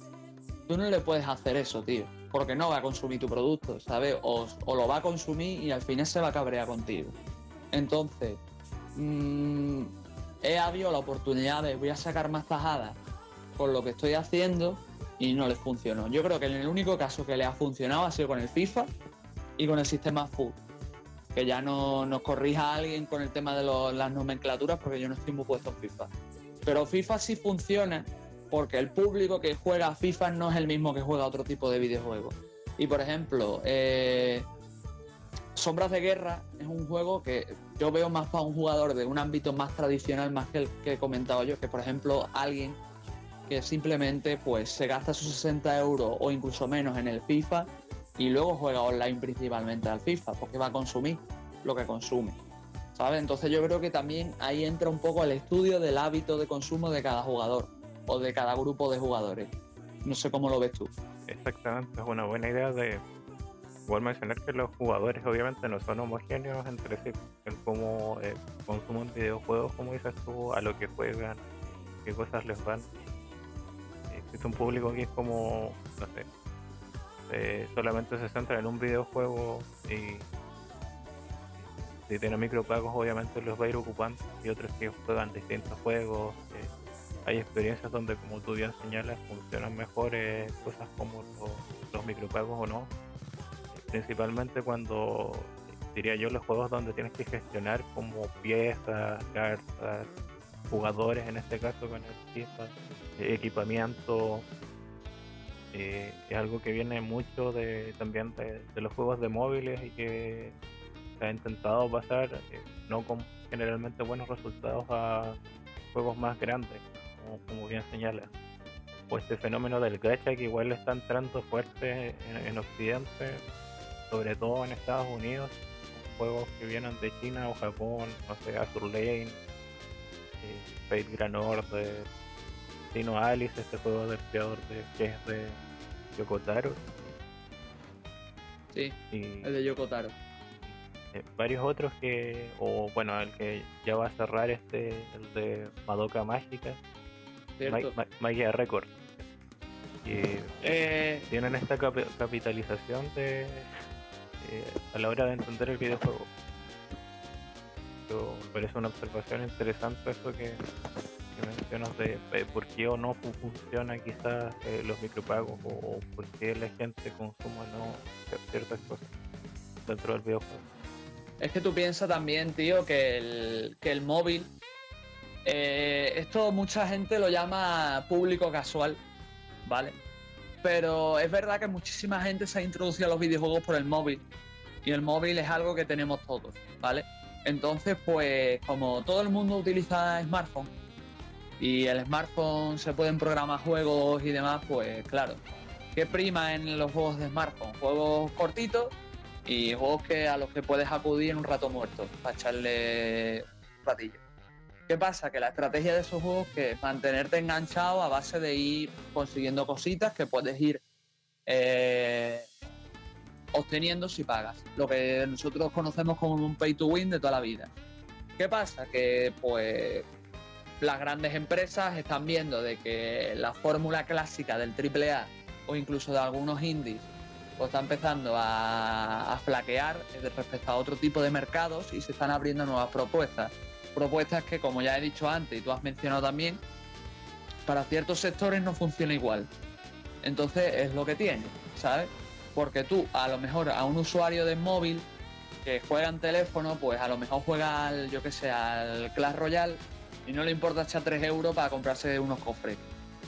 tú no le puedes hacer eso, tío, porque no va a consumir tu producto, ¿sabes? O, lo va a consumir y al final se va a cabrear contigo. Entonces, mmm, he habido la oportunidad de voy a sacar más tajadas con lo que estoy haciendo y no les funcionó. Yo creo que en el único caso que le ha funcionado ha sido con el FIFA y con el sistema FUT. Que ya no nos corrija alguien con el tema de las nomenclaturas porque yo no estoy muy puesto en FIFA. Pero FIFA sí funciona porque el público que juega a FIFA no es el mismo que juega a otro tipo de videojuegos. Y por ejemplo, eh, Sombras de Guerra es un juego que yo veo más para un jugador de un ámbito más tradicional, más que el que he comentado yo, que por ejemplo alguien que simplemente pues se gasta sus 60 euros o incluso menos en el FIFA y luego juega online principalmente al FIFA, porque va a consumir lo que consume. ¿Sabes? Entonces yo creo que también ahí entra un poco el estudio del hábito de consumo de cada jugador o de cada grupo de jugadores. No sé cómo lo ves tú. Exactamente, es una buena idea de igual mencionar que los jugadores obviamente no son homogéneos entre sí, en cómo eh, consumen videojuegos, como dices tú, a lo que juegan, qué cosas les van es un público que es como, no sé, eh, solamente se centra en un videojuego y si tiene micropagos obviamente los va a ir ocupando y otros que juegan distintos juegos. Eh, hay experiencias donde como tú bien señalas funcionan mejor cosas como los, micropagos o no. Principalmente cuando diría yo los juegos donde tienes que gestionar como piezas, cartas, jugadores en este caso con FIFA, equipamiento. Eh, es algo que viene mucho de también de, los juegos de móviles y que se ha intentado pasar eh, no con generalmente buenos resultados a juegos más grandes, como, bien señala. O este fenómeno del gacha que igual está entrando fuerte en, Occidente, sobre todo en Estados Unidos, juegos que vienen de China o Japón, no sé, Azur Lane, Fate Grand Order, Dino Alice, este juego del creador de, que es de Yokotaro. Sí, el de Yokotaro. Eh, varios otros que, o bueno, el que ya va a cerrar este, el de Madoka Mágica, Magia Record. Y eh... tienen esta capitalización de eh, a la hora de entender el videojuego me parece una observación interesante eso que, mencionas de, por qué o no funciona quizás eh, los micropagos o, por qué la gente consume no ciertas cosas dentro del videojuego. Es que tú piensas también, tío, que el, que el móvil, eh, esto mucha gente lo llama público casual, ¿vale? Pero es verdad que muchísima gente se ha introducido a los videojuegos por el móvil. Y el móvil es algo que tenemos todos, ¿vale? Entonces, pues como todo el mundo utiliza smartphone y el smartphone se pueden programar juegos y demás, pues claro, ¿qué prima en los juegos de smartphone? Juegos cortitos y juegos que a los que puedes acudir en un rato muerto para echarle un ratillo. ¿Qué pasa? Que la estrategia de esos juegos es mantenerte enganchado a base de ir consiguiendo cositas que puedes ir eh, obteniendo si pagas, lo que nosotros conocemos como un pay to win de toda la vida. ¿Qué pasa? Que pues las grandes empresas están viendo de que la fórmula clásica del AAA o incluso de algunos indies pues está empezando a, a flaquear respecto a otro tipo de mercados y se están abriendo nuevas propuestas. Propuestas que, como ya he dicho antes y tú has mencionado también, para ciertos sectores no funciona igual. Entonces es lo que tiene, ¿sabes? porque tú a lo mejor a un usuario de móvil que juega en teléfono, pues a lo mejor juega al, yo que sé, al Clash Royale y no le importa echar 3 euros para comprarse unos cofres.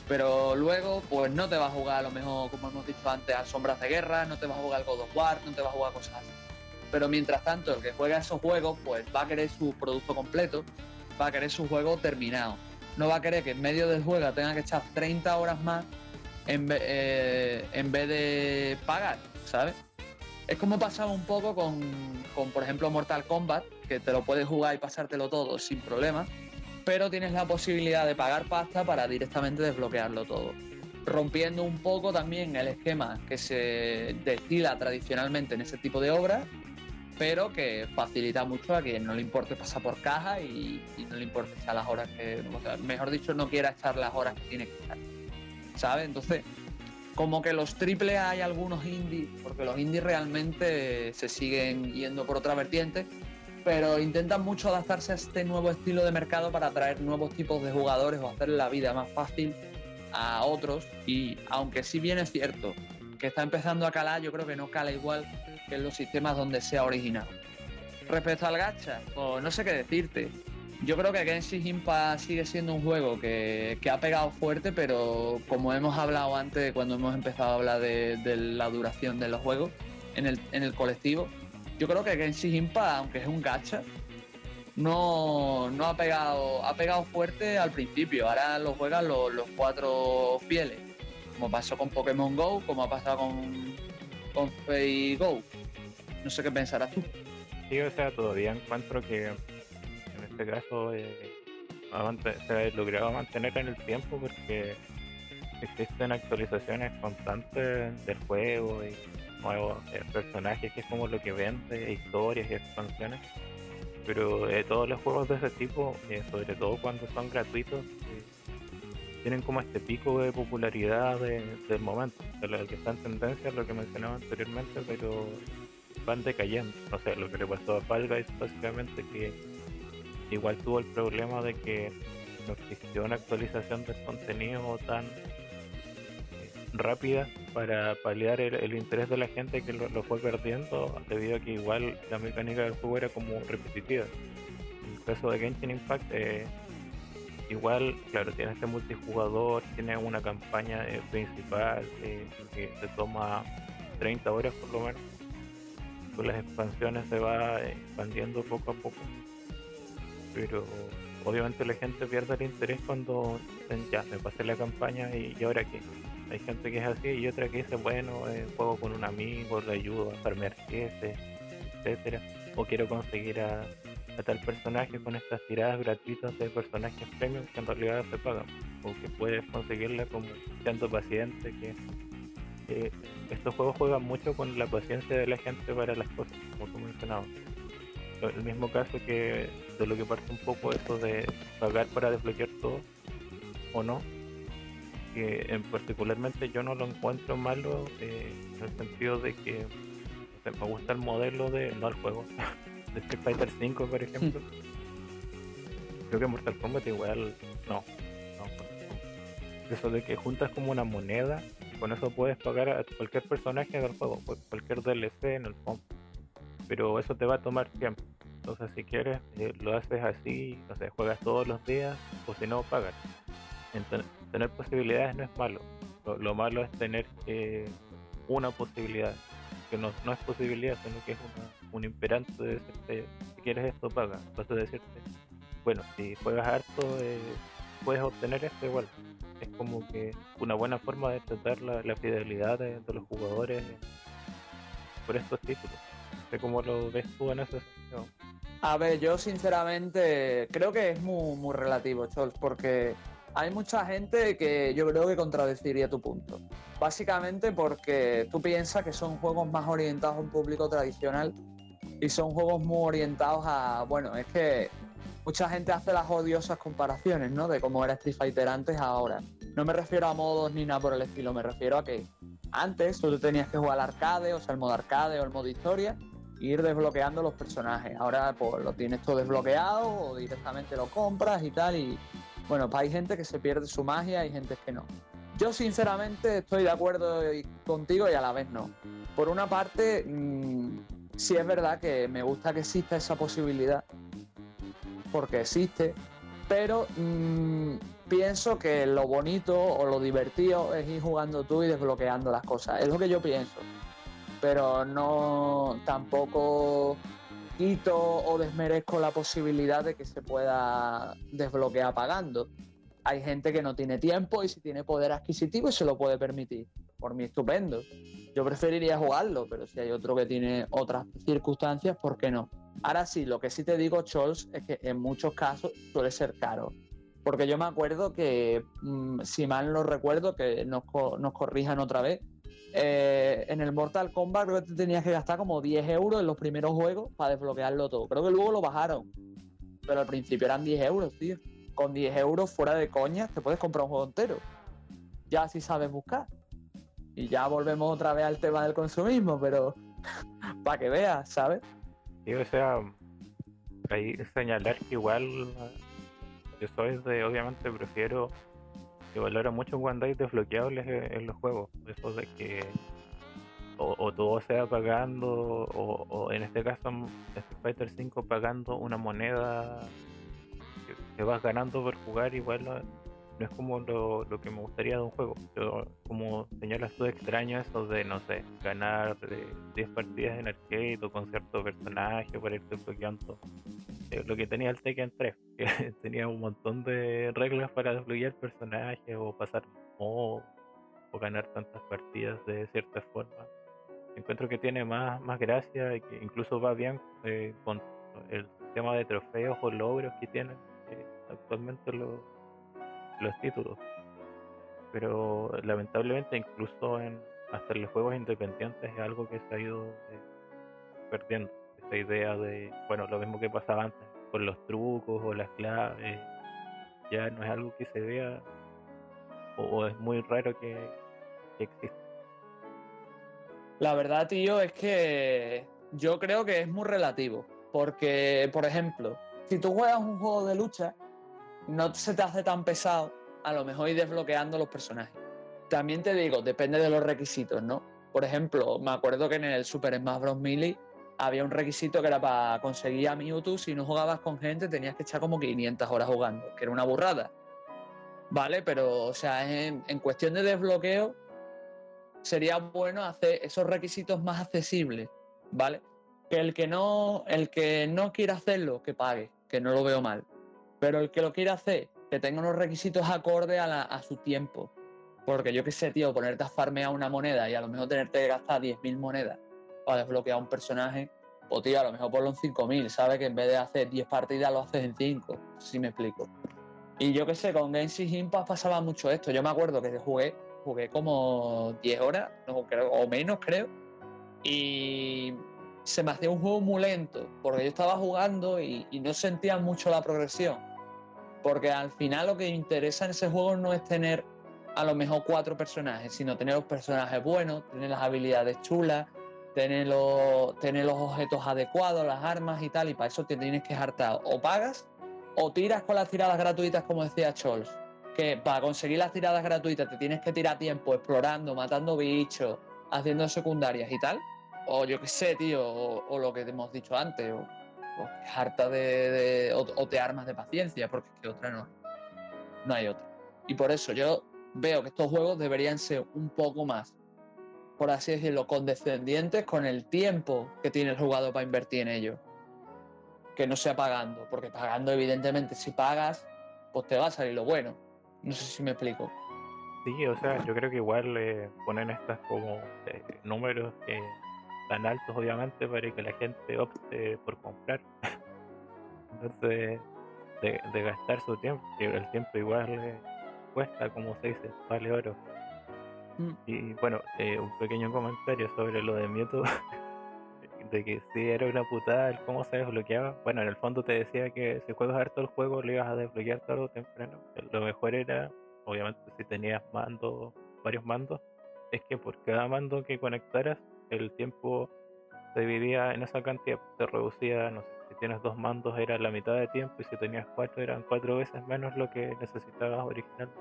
Pero luego, pues no te va a jugar a lo mejor, como hemos dicho antes, a Sombras de Guerra, no te va a jugar al God of War, no te va a jugar cosas así. Pero mientras tanto, el que juega esos juegos, pues va a querer su producto completo, va a querer su juego terminado. no va a querer que en medio del juego tenga que echar 30 horas más en, eh, en vez de pagar, ¿sabes? Es como pasaba un poco con, con, por ejemplo, Mortal Kombat, que te lo puedes jugar y pasártelo todo sin problema, pero tienes la posibilidad de pagar pasta para directamente desbloquearlo todo. Rompiendo un poco también el esquema que se destila tradicionalmente en ese tipo de obras, pero que facilita mucho a quien no le importe pasar por caja y, no le importe echar las horas que, mejor dicho, no quiera echar las horas que tiene que echar. ¿Sabes? Entonces, como que los triple hay algunos indies, porque los indies realmente se siguen yendo por otra vertiente, pero intentan mucho adaptarse a este nuevo estilo de mercado para atraer nuevos tipos de jugadores o hacer la vida más fácil a otros. Y aunque sí bien es cierto que está empezando a calar, yo creo que no cala igual que en los sistemas donde sea original. Respecto al gacha, pues no sé qué decirte. Yo creo que Genshin Impact sigue siendo un juego que, ha pegado fuerte, pero como hemos hablado antes, cuando hemos empezado a hablar de, la duración de los juegos en el, en el colectivo, yo creo que Genshin Impact, aunque es un gacha, no, no ha pegado ha pegado fuerte al principio. Ahora lo juegan los, los cuatro fieles, como pasó con Pokémon Go, como ha pasado con, con Fate Go. No sé qué pensarás tú. Sí, o sea, todavía encuentro que este caso eh, se ha mantener en el tiempo porque existen actualizaciones constantes del juego y nuevos eh, personajes que es como lo que vende, historias y expansiones. Pero eh, todos los juegos de ese tipo, sobre todo cuando son gratuitos, tienen como este pico de popularidad del momento. lo que está en tendencia lo que mencionaba anteriormente, pero van decayendo. O sea, lo que le pasó a Fall Guys básicamente que igual tuvo el problema de que no existió una actualización del contenido tan eh, rápida para paliar el, interés de la gente que lo, fue perdiendo debido a que igual la mecánica del juego era como repetitiva. En el caso de Genshin Impact, eh, igual, claro, tiene este multijugador, tiene una campaña eh, principal que se toma 30 horas por lo menos. Con las expansiones se va expandiendo poco a poco. Pero obviamente la gente pierde el interés cuando ya me pasé la campaña y, ahora qué hay gente que es así y otra que dice bueno eh, juego con un amigo le ayudo a farmear ese etcétera o quiero conseguir a, tal personaje con estas tiradas gratuitas de personajes premium que en realidad se pagan o que puedes conseguirla como siendo paciente que estos juegos juegan mucho con la paciencia de la gente para las cosas como tú mencionabas. El mismo caso que de lo que parte un poco eso de pagar para desbloquear todo o no que en particularmente yo no lo encuentro malo eh, en el sentido de que me gusta el modelo de no el juego de Street Fighter 5 por ejemplo. Creo que Mortal Kombat igual no, no eso de que juntas como una moneda con eso puedes pagar a cualquier personaje del juego cualquier DLC en el fondo pero eso te va a tomar tiempo. Entonces, si quieres, eh, lo haces así, no sé, juegas todos los días, o si no, pagas. Entonces, tener posibilidades no es malo. Lo, malo es tener eh, una posibilidad, que no, no, es posibilidad, sino que es un imperante de decirte, si quieres esto, paga. Entonces, decirte, bueno, si juegas harto, eh, puedes obtener esto igual. Es como que una buena forma de tratar la, fidelidad de los jugadores por estos títulos cómo lo ves tú en esa situación. A ver, yo sinceramente creo que es muy, muy relativo, Chols, porque hay mucha gente que yo creo que contradeciría tu punto. Básicamente porque tú piensas que son juegos más orientados a un público tradicional y son juegos muy orientados a, bueno, es que mucha gente hace las odiosas comparaciones, ¿no? De cómo era Street Fighter antes a ahora. No me refiero a modos ni nada por el estilo, me refiero a que antes tú tenías que jugar al arcade, o sea, el modo arcade o el modo historia, ir desbloqueando los personajes. Ahora pues lo tienes todo desbloqueado o directamente lo compras y tal. Y bueno, pues hay gente que se pierde su magia y gente que no. Yo sinceramente estoy de acuerdo contigo y a la vez no. Por una parte, mm, sí es verdad que me gusta que exista esa posibilidad, porque existe, pero mm, pienso que lo bonito o lo divertido es ir jugando tú y desbloqueando las cosas. Es lo que yo pienso pero no tampoco quito o desmerezco la posibilidad de que se pueda desbloquear pagando. hay gente que no tiene tiempo y si tiene poder adquisitivo y se lo puede permitir. Por mí, estupendo. Yo preferiría jugarlo, pero si hay otro que tiene otras circunstancias, ¿por qué no? Ahora sí, lo que sí te digo, Chols, es que en muchos casos suele ser caro. Porque yo me acuerdo que, mm, si mal no recuerdo, que nos, corrijan otra vez, eh, en el Mortal Kombat creo que te tenías que gastar como 10 euros en los primeros juegos para desbloquearlo todo. Creo que luego lo bajaron. Pero al principio eran 10 euros, tío. Con 10 euros fuera de coña te puedes comprar un juego entero. Ya si sabes buscar. Y ya volvemos otra vez al tema del consumismo, pero para que veas, ¿sabes? Sí, o sea, que señalar que igual yo soy de, obviamente prefiero que valora mucho cuando hay desbloqueables en los juegos. Eso de que o, todo sea pagando, o, en este caso Street Fighter 5 pagando una moneda que, vas ganando por jugar, igual no, es como lo, que me gustaría de un juego. Yo, como señalas tú, extraño eso de, no sé, ganar de 10 partidas en arcade o con cierto personaje para ir desbloqueando eh, lo que tenía el Tekken 3, que tenía un montón de reglas para desbloquear personajes o pasar o, o ganar tantas partidas de cierta forma. Encuentro que tiene más, más gracia y que incluso va bien eh, con el tema de trofeos o logros que tienen eh, actualmente los, los títulos. Pero lamentablemente incluso en hasta los juegos independientes es algo que se ha ido perdiendo idea de, bueno, lo mismo que pasaba antes, con los trucos o las claves, ya no es algo que se vea o, es muy raro que, que exista. La verdad, tío, es que yo creo que es muy relativo, porque, por ejemplo, si tú juegas un juego de lucha, no se te hace tan pesado a lo mejor ir desbloqueando los personajes. También te digo, depende de los requisitos, ¿no? Por ejemplo, me acuerdo que en el Super Smash Bros. Melee había un requisito que era para conseguir a Mewtwo, si no jugabas con gente tenías que echar como 500 horas jugando, que era una burrada. ¿Vale? Pero, o sea, en, cuestión de desbloqueo, sería bueno hacer esos requisitos más accesibles, ¿vale? Que el que no, el que no quiera hacerlo, que pague, que no lo veo mal. Pero el que lo quiera hacer, que tenga unos requisitos acorde a, a su tiempo. Porque yo qué sé, tío, ponerte a farmear una moneda y a lo mejor tenerte que gastar 10.000 monedas para desbloquear un personaje, o tío, a lo mejor ponlo en 5000, ¿sabes? Que en vez de hacer 10 partidas lo haces en 5, si me explico. Y yo qué sé, con Genshin Impact pasaba mucho esto. Yo me acuerdo que jugué, jugué como 10 horas, o menos creo, y se me hacía un juego muy lento, porque yo estaba jugando y, y no sentía mucho la progresión. Porque al final lo que interesa en ese juego no es tener a lo mejor cuatro personajes, sino tener los personajes buenos, tener las habilidades chulas, tener los, tener los objetos adecuados, las armas y tal, y para eso te tienes que hartar. O pagas o tiras con las tiradas gratuitas, como decía Scholz. Que para conseguir las tiradas gratuitas te tienes que tirar tiempo explorando, matando bichos, haciendo secundarias y tal. O yo qué sé, tío, o, lo que hemos dicho antes, o, harta de, o, te armas de paciencia, porque es que otra no. No hay otra. Y por eso yo veo que estos juegos deberían ser un poco más por así decirlo, condescendientes con el tiempo que tiene el jugador para invertir en ello. Que no sea pagando, porque pagando, evidentemente, si pagas, pues te va a salir lo bueno. No sé si me explico. Sí, o sea, yo creo que igual le ponen estas como eh, números tan altos, obviamente, para que la gente opte por comprar. Entonces, de, gastar su tiempo, que el tiempo igual le cuesta, como se dice, vale oro. Mm. Y bueno, eh, un pequeño comentario sobre lo de Mewtwo, de que si era una putada el cómo se desbloqueaba. Bueno, en el fondo te decía que si juegas harto el juego lo ibas a desbloquear tarde o temprano. Lo mejor era, obviamente, si tenías mandos, varios mandos, es que por cada mando que conectaras, el tiempo se dividía en esa cantidad, se reducía, no sé, si tienes dos mandos era la mitad de tiempo y si tenías cuatro eran cuatro veces menos lo que necesitabas originalmente.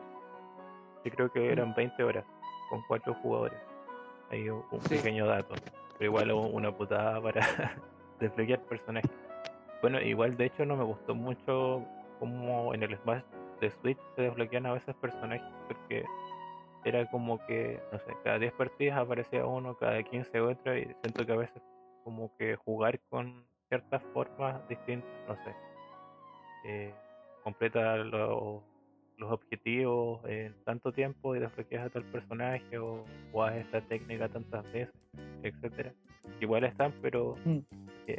Yo creo que mm. eran 20 horas con cuatro jugadores. Hay un, pequeño dato, pero igual una putada para desbloquear personajes. Bueno, igual de hecho no me gustó mucho como en el Smash de Switch se desbloquean a veces personajes porque era como que, no sé, cada 10 partidas aparecía uno, cada 15 otro y siento que a veces como que jugar con ciertas formas distintas, no sé, eh, completa los objetivos en tanto tiempo y desbloqueas a tal personaje o, o esta técnica tantas veces, etcétera. Igual están, pero Mm.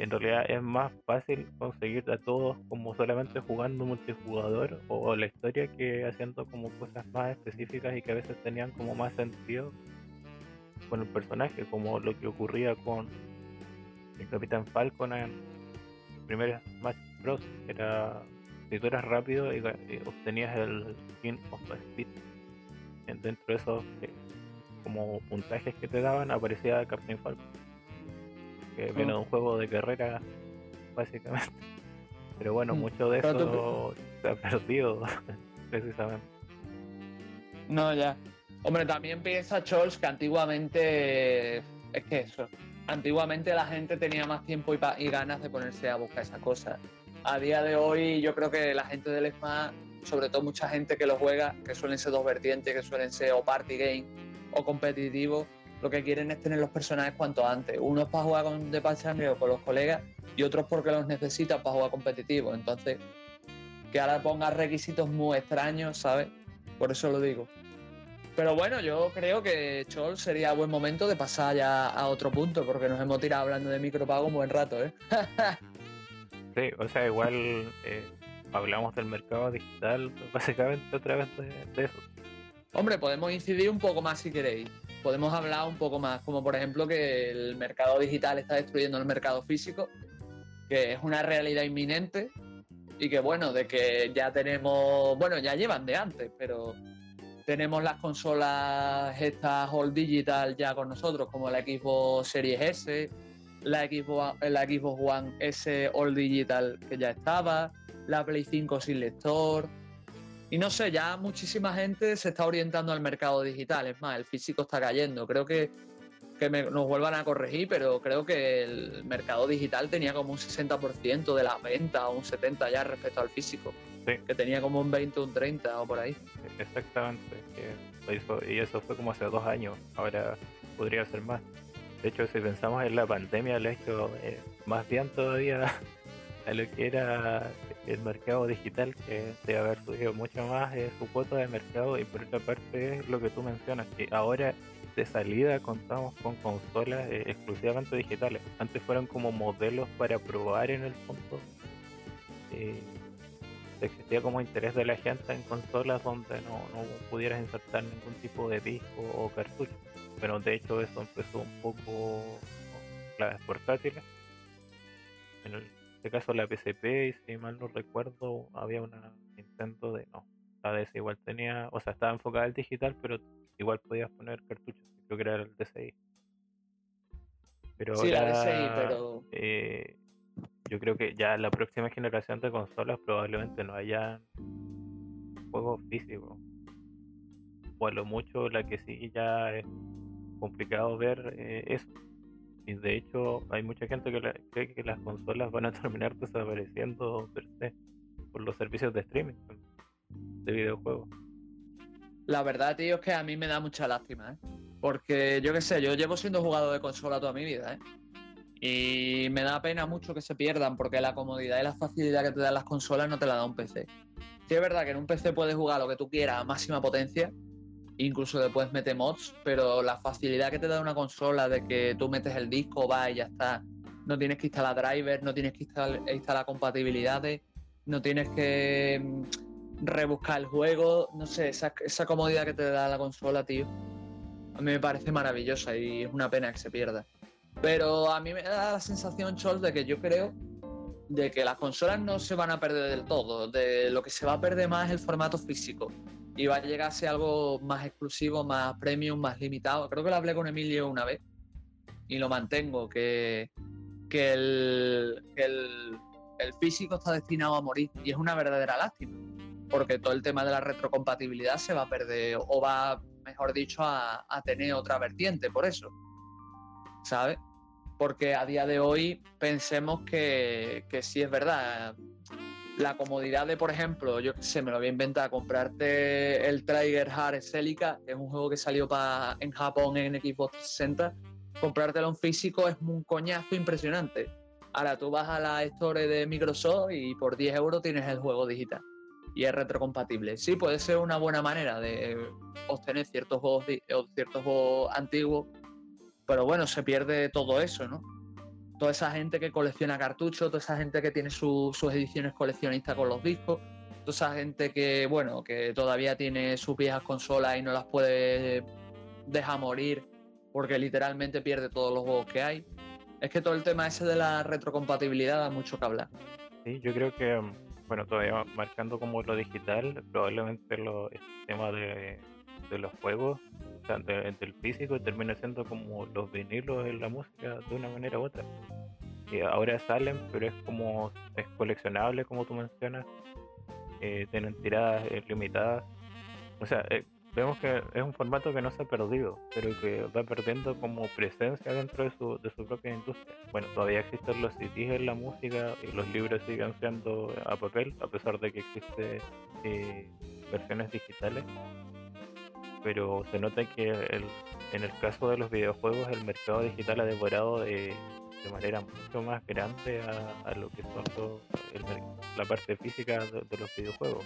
En realidad es más fácil conseguir a todos como solamente jugando multijugador o la historia que haciendo como cosas más específicas y que a veces tenían como más sentido con el personaje, como lo que ocurría con el Capitán Falcon en primer Smash Bros. Era si tú eras rápido y, y obtenías el King of Speed. En- Dentro de esos eh, como puntajes que te daban aparecía Captain Falcon. Que viene de un juego de carrera básicamente. Pero bueno, Mm, mucho de pero tú- eso se ha perdido precisamente. No, ya. Hombre, también piensa Chols que antiguamente. Es que eso. Antiguamente la gente tenía más tiempo y, pa- y ganas de ponerse a buscar esa cosa. A día de hoy, yo creo que la gente del Smash, sobre todo mucha gente que lo juega, que suelen ser dos vertientes, que suelen ser o party game o competitivo, lo que quieren es tener los personajes cuanto antes. Unos para jugar con, de pachangueo con los colegas y otros porque los necesitan para jugar competitivo. Entonces, que ahora ponga requisitos muy extraños, ¿sabes? Por eso lo digo. Pero bueno, yo creo que Chol sería buen momento de pasar ya a otro punto, porque nos hemos tirado hablando de micropago un buen rato, ¿eh? Sí, o sea, igual eh, hablamos del mercado digital básicamente a través de, de eso. Hombre, podemos incidir un poco más si queréis. Podemos hablar un poco más, como por ejemplo que el mercado digital está destruyendo el mercado físico, que es una realidad inminente y que bueno, de que ya tenemos, bueno, ya llevan de antes, pero tenemos las consolas estas all digital ya con nosotros, como la Xbox Series S, la Xbox, la Xbox One S all digital que ya estaba, la Play 5 sin lector. Y no sé, ya muchísima gente se está orientando al mercado digital. Es más, el físico está cayendo. Creo que, que me- nos vuelvan a corregir, pero creo que el mercado digital tenía como un 60% de las ventas o un 70% ya respecto al físico. Sí. Que tenía como un 20 o un 30 o por ahí. Exactamente. y eso fue como hace dos años. Ahora podría ser más. De hecho, si pensamos en la pandemia, le ha hecho eh, más bien todavía a lo que era el mercado digital, que debe haber subido mucho más eh, su cuota de mercado. Y por otra parte, es lo que tú mencionas, que ahora de salida contamos con consolas eh, exclusivamente digitales. Antes fueron como modelos para probar en el fondo. Eh, existía como interés de la gente en consolas donde no, no pudieras insertar ningún tipo de disco o cartucho. Pero de hecho eso empezó un poco con las portátiles. Este caso la PSP, y si mal no recuerdo, había una Nintendo de no. La DS igual tenía, o sea, estaba enfocada al digital, pero igual podías poner cartuchos. Creo que era el DSi. Pero sí, la ahora, DSi, pero eh, yo creo que ya la próxima generación de consolas probablemente no haya juegos físicos. O a lo mucho la que sí ya es complicado ver eh, eso. Y de hecho hay mucha gente que cree que las consolas van a terminar desapareciendo per por los servicios de streaming de videojuegos. la verdad, tío, es que a mí me da mucha lástima, ¿eh? Porque yo qué sé, yo llevo siendo jugador de consola toda mi vida, ¿eh? Y me da pena mucho que se pierdan porque la comodidad y la facilidad que te dan las consolas no te la da un PC. Sí es verdad que en un PC puedes jugar lo que tú quieras a máxima potencia, incluso le puedes meter mods, pero la facilidad que te da una consola de que tú metes el disco, va y ya está. No tienes que instalar drivers, no tienes que instalar, compatibilidades, no tienes que mm, rebuscar el juego, no sé, esa, esa comodidad que te da la consola, tío. A mí me parece maravillosa y es una pena que se pierda. Pero a mí me da la sensación, Chol, de que yo creo de que las consolas no se van a perder del todo. De lo que se va a perder más es el formato físico. Y va a llegar a ser algo más exclusivo, más premium, más limitado. Creo que lo hablé con Emilio una vez y lo mantengo, que, que, el, el físico está destinado a morir. Y es una verdadera lástima. Porque todo el tema de la retrocompatibilidad se va a perder, o va, mejor dicho, a, a tener otra vertiente por eso. ¿Sabes? porque a día de hoy pensemos que, que sí es verdad. La comodidad de, por ejemplo, yo sé, me lo voy a inventar, comprarte el Trigger Hard Celica, que es un juego que salió pa, en Japón en Xbox 60, comprártelo en físico es un coñazo impresionante. Ahora tú vas a la store de Microsoft y por 10 euros tienes el juego digital. y es retrocompatible. Sí, puede ser una buena manera de obtener ciertos juegos, ciertos juegos antiguos, pero bueno, se pierde todo eso, ¿no? Toda esa gente que colecciona cartuchos, toda esa gente que tiene sus ediciones coleccionistas con los discos, toda esa gente que, bueno, que todavía tiene sus viejas consolas y no las puede dejar morir porque literalmente pierde todos los juegos que hay. Es que todo el tema ese de la retrocompatibilidad da mucho que hablar. Sí, yo creo que bueno, todavía marcando como lo digital, probablemente lo, el tema de, los juegos, o sea, del físico, termina siendo como los vinilos en la música de una manera u otra. Y ahora salen, pero es como, es coleccionable, como tú mencionas, eh, tienen tiradas eh, limitadas. O sea, eh, vemos que es un formato que no se ha perdido, pero que va perdiendo como presencia dentro de su, de su propia industria. Bueno, todavía existen los CDs en la música y los libros siguen siendo a papel, a pesar de que existen eh, versiones digitales. Pero se nota que el, en el caso de los videojuegos el mercado digital ha devorado de, manera mucho más grande a, lo que son la parte física de los videojuegos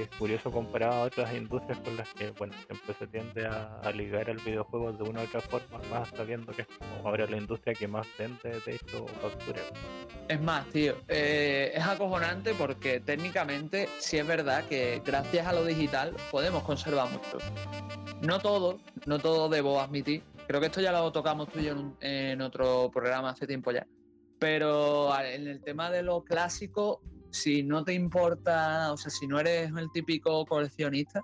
es curioso comparado a otras industrias con las que, bueno, siempre se tiende a, ligar al videojuego de una u otra forma, más sabiendo que es como ahora la industria que más vende de hecho factura. Es más, tío, eh, es acojonante porque técnicamente sí es verdad que gracias a lo digital podemos conservar mucho. No todo, no todo debo admitir. Creo que esto ya lo tocamos tú y yo en, en otro programa hace tiempo ya. Pero en el tema de lo clásico, si no te importa, o sea, si no eres el típico coleccionista,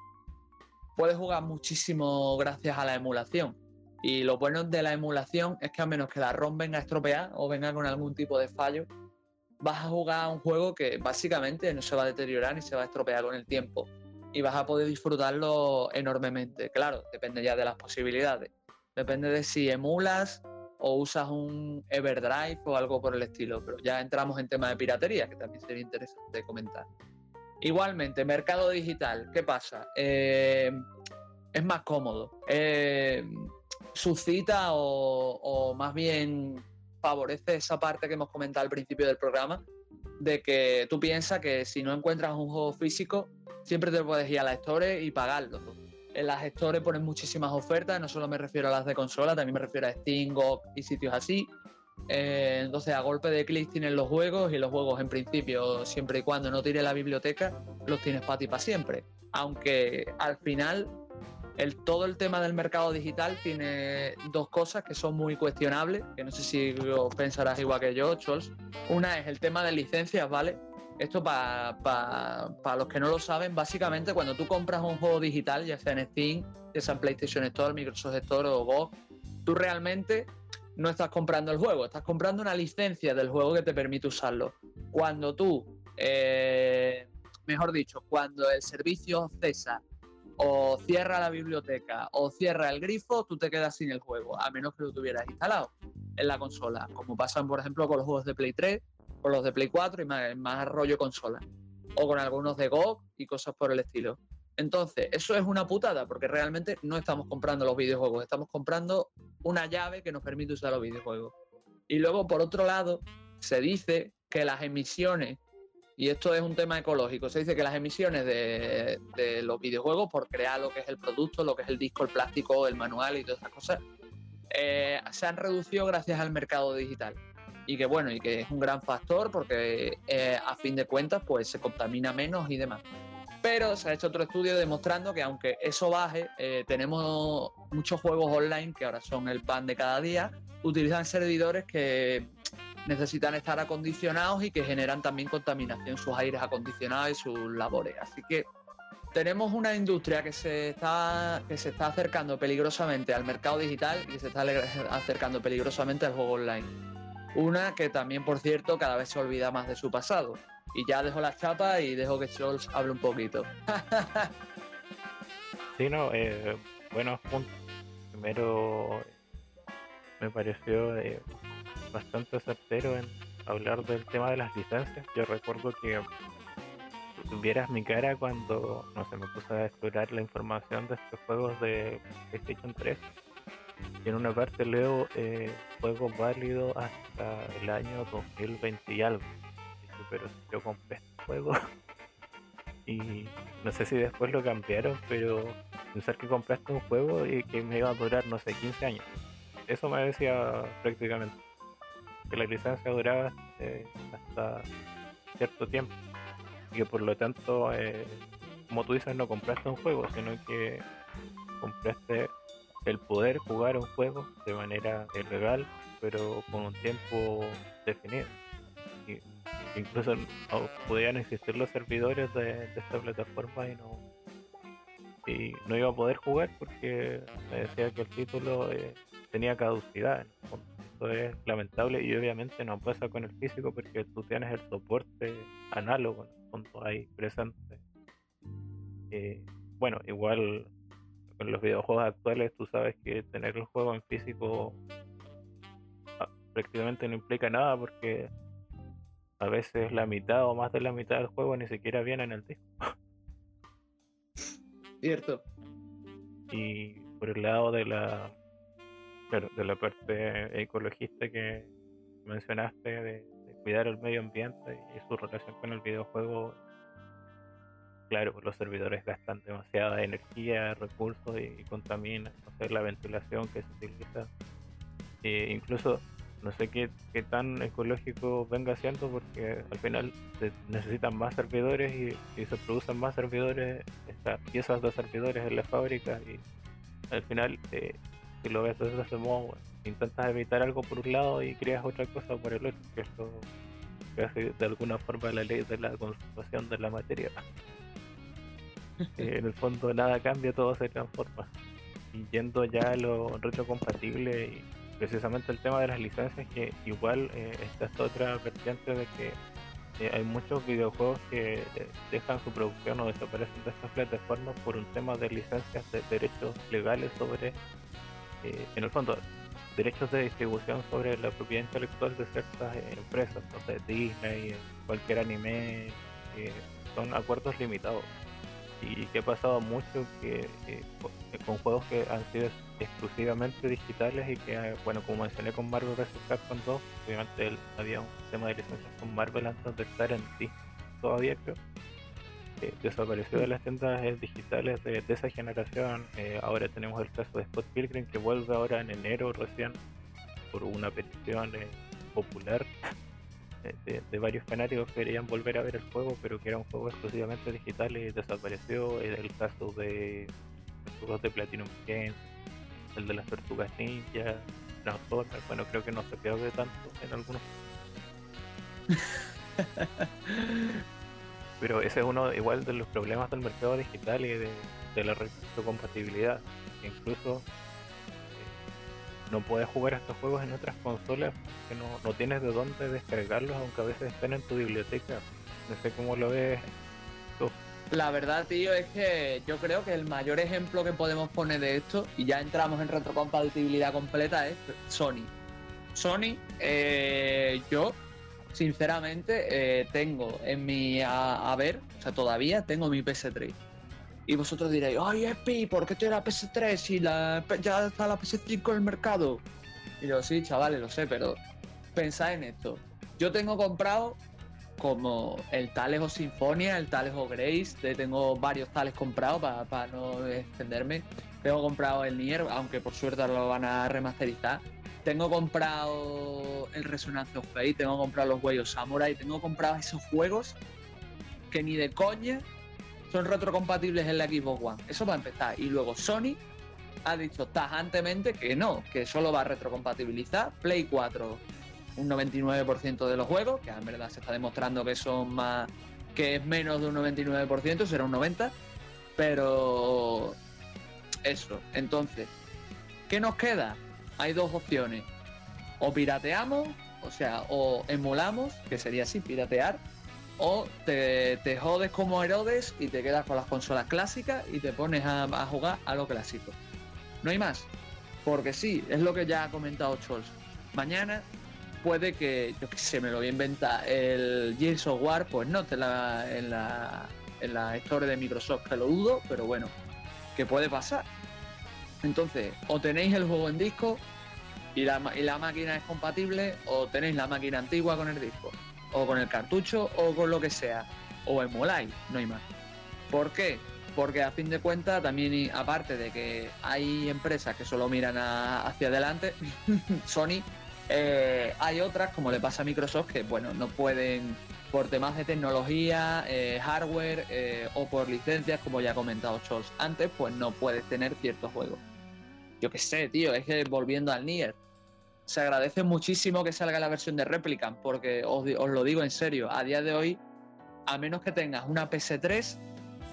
puedes jugar muchísimo gracias a la emulación. Y lo bueno de la emulación es que a menos que la ROM venga estropeada o venga con algún tipo de fallo, vas a jugar a un juego que básicamente no se va a deteriorar ni se va a estropear con el tiempo. Y vas a poder disfrutarlo enormemente. Claro, depende ya de las posibilidades. Depende de si emulas o usas un Everdrive o algo por el estilo, pero ya entramos en tema de piratería, que también sería interesante comentar. Igualmente, mercado digital, ¿qué pasa? Eh, es más cómodo. Eh, suscita o, más bien favorece esa parte que hemos comentado al principio del programa, de que tú piensas que si no encuentras un juego físico, siempre te puedes ir a la Store y pagarlo en las gestores ponen muchísimas ofertas, no solo me refiero a las de consola, también me refiero a Steam, GOG y sitios así. Eh, entonces, a golpe de clic tienen los juegos y los juegos, en principio, siempre y cuando no tire la biblioteca, los tienes para ti para siempre. Aunque al final, el, todo el tema del mercado digital tiene dos cosas que son muy cuestionables, que no sé si pensarás igual que yo, Chols. Una es el tema de licencias, ¿vale? Esto para los que no lo saben, básicamente cuando tú compras un juego digital, ya sea en Steam, ya sea en PlayStation Store, Microsoft Store o GOG, tú realmente no estás comprando el juego, estás comprando una licencia del juego que te permite usarlo. Cuando tú, eh, mejor dicho, cuando el servicio cesa o cierra la biblioteca o cierra el grifo, tú te quedas sin el juego, a menos que lo tuvieras instalado en la consola, como pasan por ejemplo con los juegos de Play 3 con los de Play 4 y más, rollo consola. O con algunos de GOG y cosas por el estilo. Entonces, eso es una putada, porque realmente no estamos comprando los videojuegos, estamos comprando una llave que nos permite usar los videojuegos. Y luego, por otro lado, se dice que las emisiones, y esto es un tema ecológico, se dice que las emisiones de, los videojuegos, por crear lo que es el producto, lo que es el disco, el plástico, el manual y todas esas cosas, eh, se han reducido gracias al mercado digital y que bueno, y que es un gran factor porque eh, a fin de cuentas pues se contamina menos y demás. Pero se ha hecho otro estudio demostrando que aunque eso baje, eh, tenemos muchos juegos online que ahora son el pan de cada día, utilizan servidores que necesitan estar acondicionados y que generan también contaminación, sus aires acondicionados y sus labores. Así que tenemos una industria que se está que se está acercando peligrosamente al mercado digital y que se está acercando peligrosamente al juego online. Una que también, por cierto, cada vez se olvida más de su pasado. Y ya dejo la chapa y dejo que Scholz hable un poquito. sí, no, eh, buenos puntos. Primero, me pareció eh, bastante certero en hablar del tema de las licencias. Yo recuerdo que tuvieras mi cara cuando, no sé, me puse a explorar la información de estos juegos de PlayStation 3 y en una parte leo eh, juego válido hasta el año 2020 y algo. pero yo compré este juego Y no sé si después lo cambiaron, pero pensar que compraste un juego y que me iba a durar, no sé, 15 años. Eso me decía prácticamente. Que la licencia duraba eh, hasta cierto tiempo. Y que por lo tanto, eh, como tú dices, no compraste un juego, sino que compraste el poder jugar un juego de manera ilegal, pero con un tiempo definido. Y incluso no podían existir los servidores de, esta plataforma y no y no iba a poder jugar porque me decía que el título eh, tenía caducidad. Esto es lamentable y obviamente no pasa con el físico porque tú tienes el soporte análogo cuando hay presente. Eh, bueno, igual con los videojuegos actuales tú sabes que tener el juego en físico ah, prácticamente no implica nada porque a veces la mitad o más de la mitad del juego ni siquiera viene en el disco. Cierto. Y por el lado de la de la parte ecologista que mencionaste de, cuidar el medio ambiente y su relación con el videojuego claro, los servidores gastan demasiada energía, recursos y, contaminan, no la ventilación que se utiliza. E incluso no sé qué, tan ecológico venga siendo porque al final se necesitan más servidores y, se producen más servidores, piezas de servidores en la fábrica y al final eh, si lo ves desde ese modo intentas evitar algo por un lado y creas otra cosa por el otro que es de alguna forma la ley de la conservación de la materia en el fondo nada cambia todo se transforma. Y yendo ya a lo retrocompatible y precisamente el tema de las licencias que igual eh, está esta otra vertiente de que eh, hay muchos videojuegos que eh, dejan su producción o desaparecen de estas plataformas por un tema de licencias de derechos legales sobre, en el fondo, derechos de distribución sobre la propiedad intelectual de ciertas empresas, no sé, Disney, cualquier anime, son acuerdos limitados y que ha pasado mucho que con juegos que han sido exclusivamente digitales y que, eh, bueno, como mencioné con Marvel vs. Capcom 2, obviamente había un tema de licencias con Marvel antes de estar en sí, todavía creo. desapareció de las tiendas eh, digitales de, esa generación. Eh, ahora tenemos el caso de Scott Pilgrim que vuelve ahora en enero recién por una petición popular de, varios canarios que querían volver a ver el juego, pero que era un juego exclusivamente digital y desapareció. El caso de los juegos de Platinum Games, el de las tortugas ninja, Transformers, bueno, creo que no se pierde tanto en algunos. Pero ese es uno igual de los problemas del mercado digital y de, la retrocompatibilidad. Incluso eh, no puedes jugar estos juegos en otras consolas que no, no tienes de dónde descargarlos, aunque a veces estén en tu biblioteca. No sé cómo lo ves tú. La verdad, tío, es que yo creo que el mayor ejemplo que podemos poner de esto, y ya entramos en retrocompatibilidad completa, es Sony. Sony, eh, yo, sinceramente, eh, tengo en mi a, ver, o sea, todavía tengo mi PS3. Y vosotros diréis, ay, Epi, ¿por qué te la PS3 si la, ya está la PS5 en el mercado? Y yo, sí, chavales, lo sé, pero pensad en esto. Yo tengo comprado como el Tales o Sinfonia, el Tales o Grace, tengo varios Tales comprados para no extenderme. Tengo comprado el Nier, aunque por suerte lo van a remasterizar. Tengo comprado el Resonance of Fate, tengo comprado los Way Samurai, tengo comprado esos juegos que ni de coña son retrocompatibles en la Xbox One. Eso va a empezar. Y luego Sony ha dicho tajantemente que no, que solo va a retrocompatibilizar Play 4, un 99% de los juegos, que en verdad se está demostrando que son más que es menos de un 99%, será un 90%, pero eso, entonces, ¿qué nos queda? Hay dos opciones, o pirateamos, o sea, o emulamos, que sería así, piratear, o te, te jodes como Herodes y te quedas con las consolas clásicas y te pones a, a jugar a lo clásico. No hay más, porque sí, es lo que ya ha comentado Chols. Mañana puede que, yo que sé, me lo voy a inventar, el Gears of War, pues no te la, en la, en la historia de Microsoft, que lo dudo, pero bueno, que puede pasar. Entonces, o tenéis el juego en disco y la, y la máquina es compatible, o tenéis la máquina antigua con el disco, o con el cartucho, o con lo que sea, o emuláis, no hay más. ¿Por qué? Porque a fin de cuentas también, aparte de que hay empresas que solo miran hacia adelante, Sony, eh, hay otras, como le pasa a Microsoft, que bueno, no pueden por temas de tecnología, eh, hardware eh, o por licencias, como ya ha comentado Scholz antes, pues no puedes tener ciertos juegos. Yo qué sé, tío, es que volviendo al Nier, se agradece muchísimo que salga la versión de Replicant, porque os, lo digo en serio, a día de hoy, a menos que tengas una PS3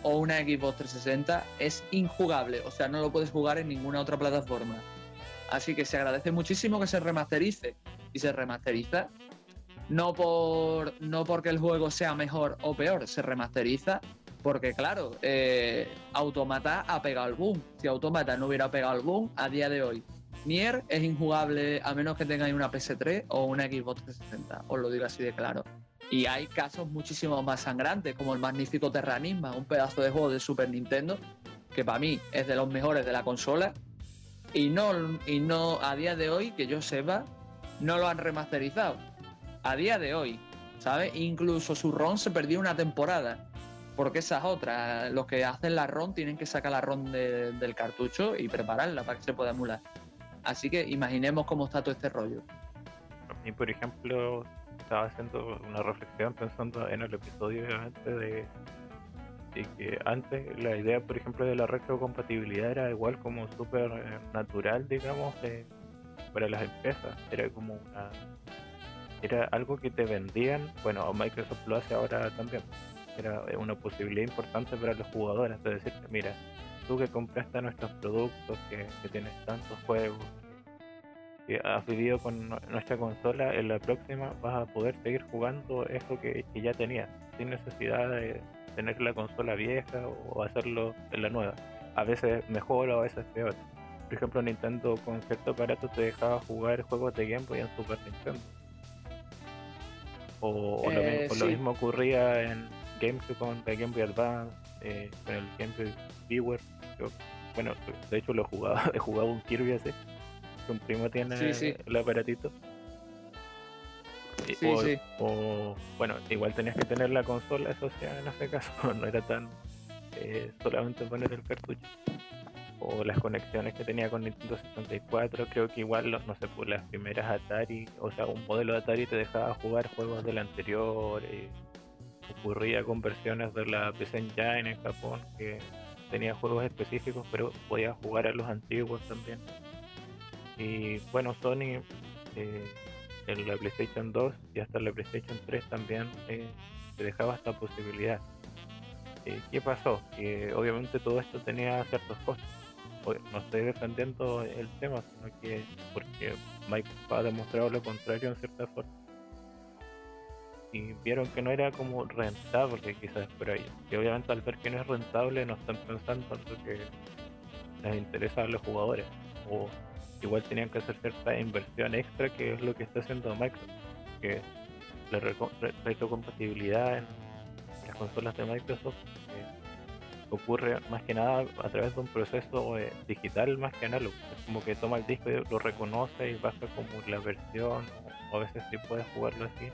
o una Xbox 360, es injugable, o sea, no lo puedes jugar en ninguna otra plataforma. Así que se agradece muchísimo que se remasterice. Y se remasteriza no, por, no porque el juego sea mejor o peor, se remasteriza porque, claro, eh, Automata ha pegado el boom. Si Automata no hubiera pegado el boom, a día de hoy, Nier es injugable a menos que tengáis una PS3 o una Xbox 360. Os lo digo así de claro. Y hay casos muchísimo más sangrantes, como el magnífico Terranisma, un pedazo de juego de Super Nintendo, que para mí es de los mejores de la consola. Y no, y no, a día de hoy, que yo sepa, no lo han remasterizado a día de hoy, ¿sabes? Incluso su ROM se perdió una temporada. Porque esas otras, los que hacen la ROM tienen que sacar la ROM del cartucho y prepararla para que se pueda emular. Así que imaginemos cómo está todo este rollo. A mí, por ejemplo, estaba haciendo una reflexión pensando en el episodio obviamente de, de que antes la idea, por ejemplo, de la retrocompatibilidad era igual como súper eh, natural, digamos, para las empresas. Era como una era algo que te vendían, bueno, Microsoft lo hace ahora también, era una posibilidad importante para los jugadores de decirte, mira, tú que compraste nuestros productos, que, tienes tantos juegos, que has vivido con nuestra consola, en la próxima vas a poder seguir jugando eso que, ya tenías, sin necesidad de tener la consola vieja o hacerlo en la nueva. A veces mejor o a veces peor. Por ejemplo, Nintendo con cierto aparato te dejaba jugar juegos de Game Boy en Super Nintendo o, lo, eh, mismo ocurría en GameCube con la Game Boy Advance, eh, con el Game Boy Viewer. bueno, de hecho lo jugaba, he jugado un Kirby así. Que un primo tiene el aparatito. o, bueno, igual tenías que tener la consola, eso sea en ese caso, no era tan eh, solamente poner el cartucho o las conexiones que tenía con Nintendo 64, creo que igual, no sé, por las primeras Atari, o sea, un modelo de Atari te dejaba jugar juegos del anterior, eh, ocurría con versiones de la PC Engine en Japón, que tenía juegos específicos, pero podía jugar a los antiguos también. Y bueno, Sony eh, en la PlayStation 2 y hasta la PlayStation 3 también eh, te dejaba esta posibilidad. ¿Qué pasó? Que obviamente todo esto tenía ciertos costos no estoy defendiendo el tema, sino que porque Mike ha demostrado lo contrario en cierta forma. Y vieron que no era como rentable quizás por ahí. Y obviamente al ver que no es rentable no están pensando en lo que les interesa a los jugadores. O igual tenían que hacer cierta inversión extra que es lo que está haciendo Microsoft. Que la retrocompatibilidad en las consolas de Microsoft ocurre más que nada a través de un proceso eh, digital más que análogo. Es como que toma el disco y lo reconoce y pasa como la versión, o a veces sí puedes jugarlo así,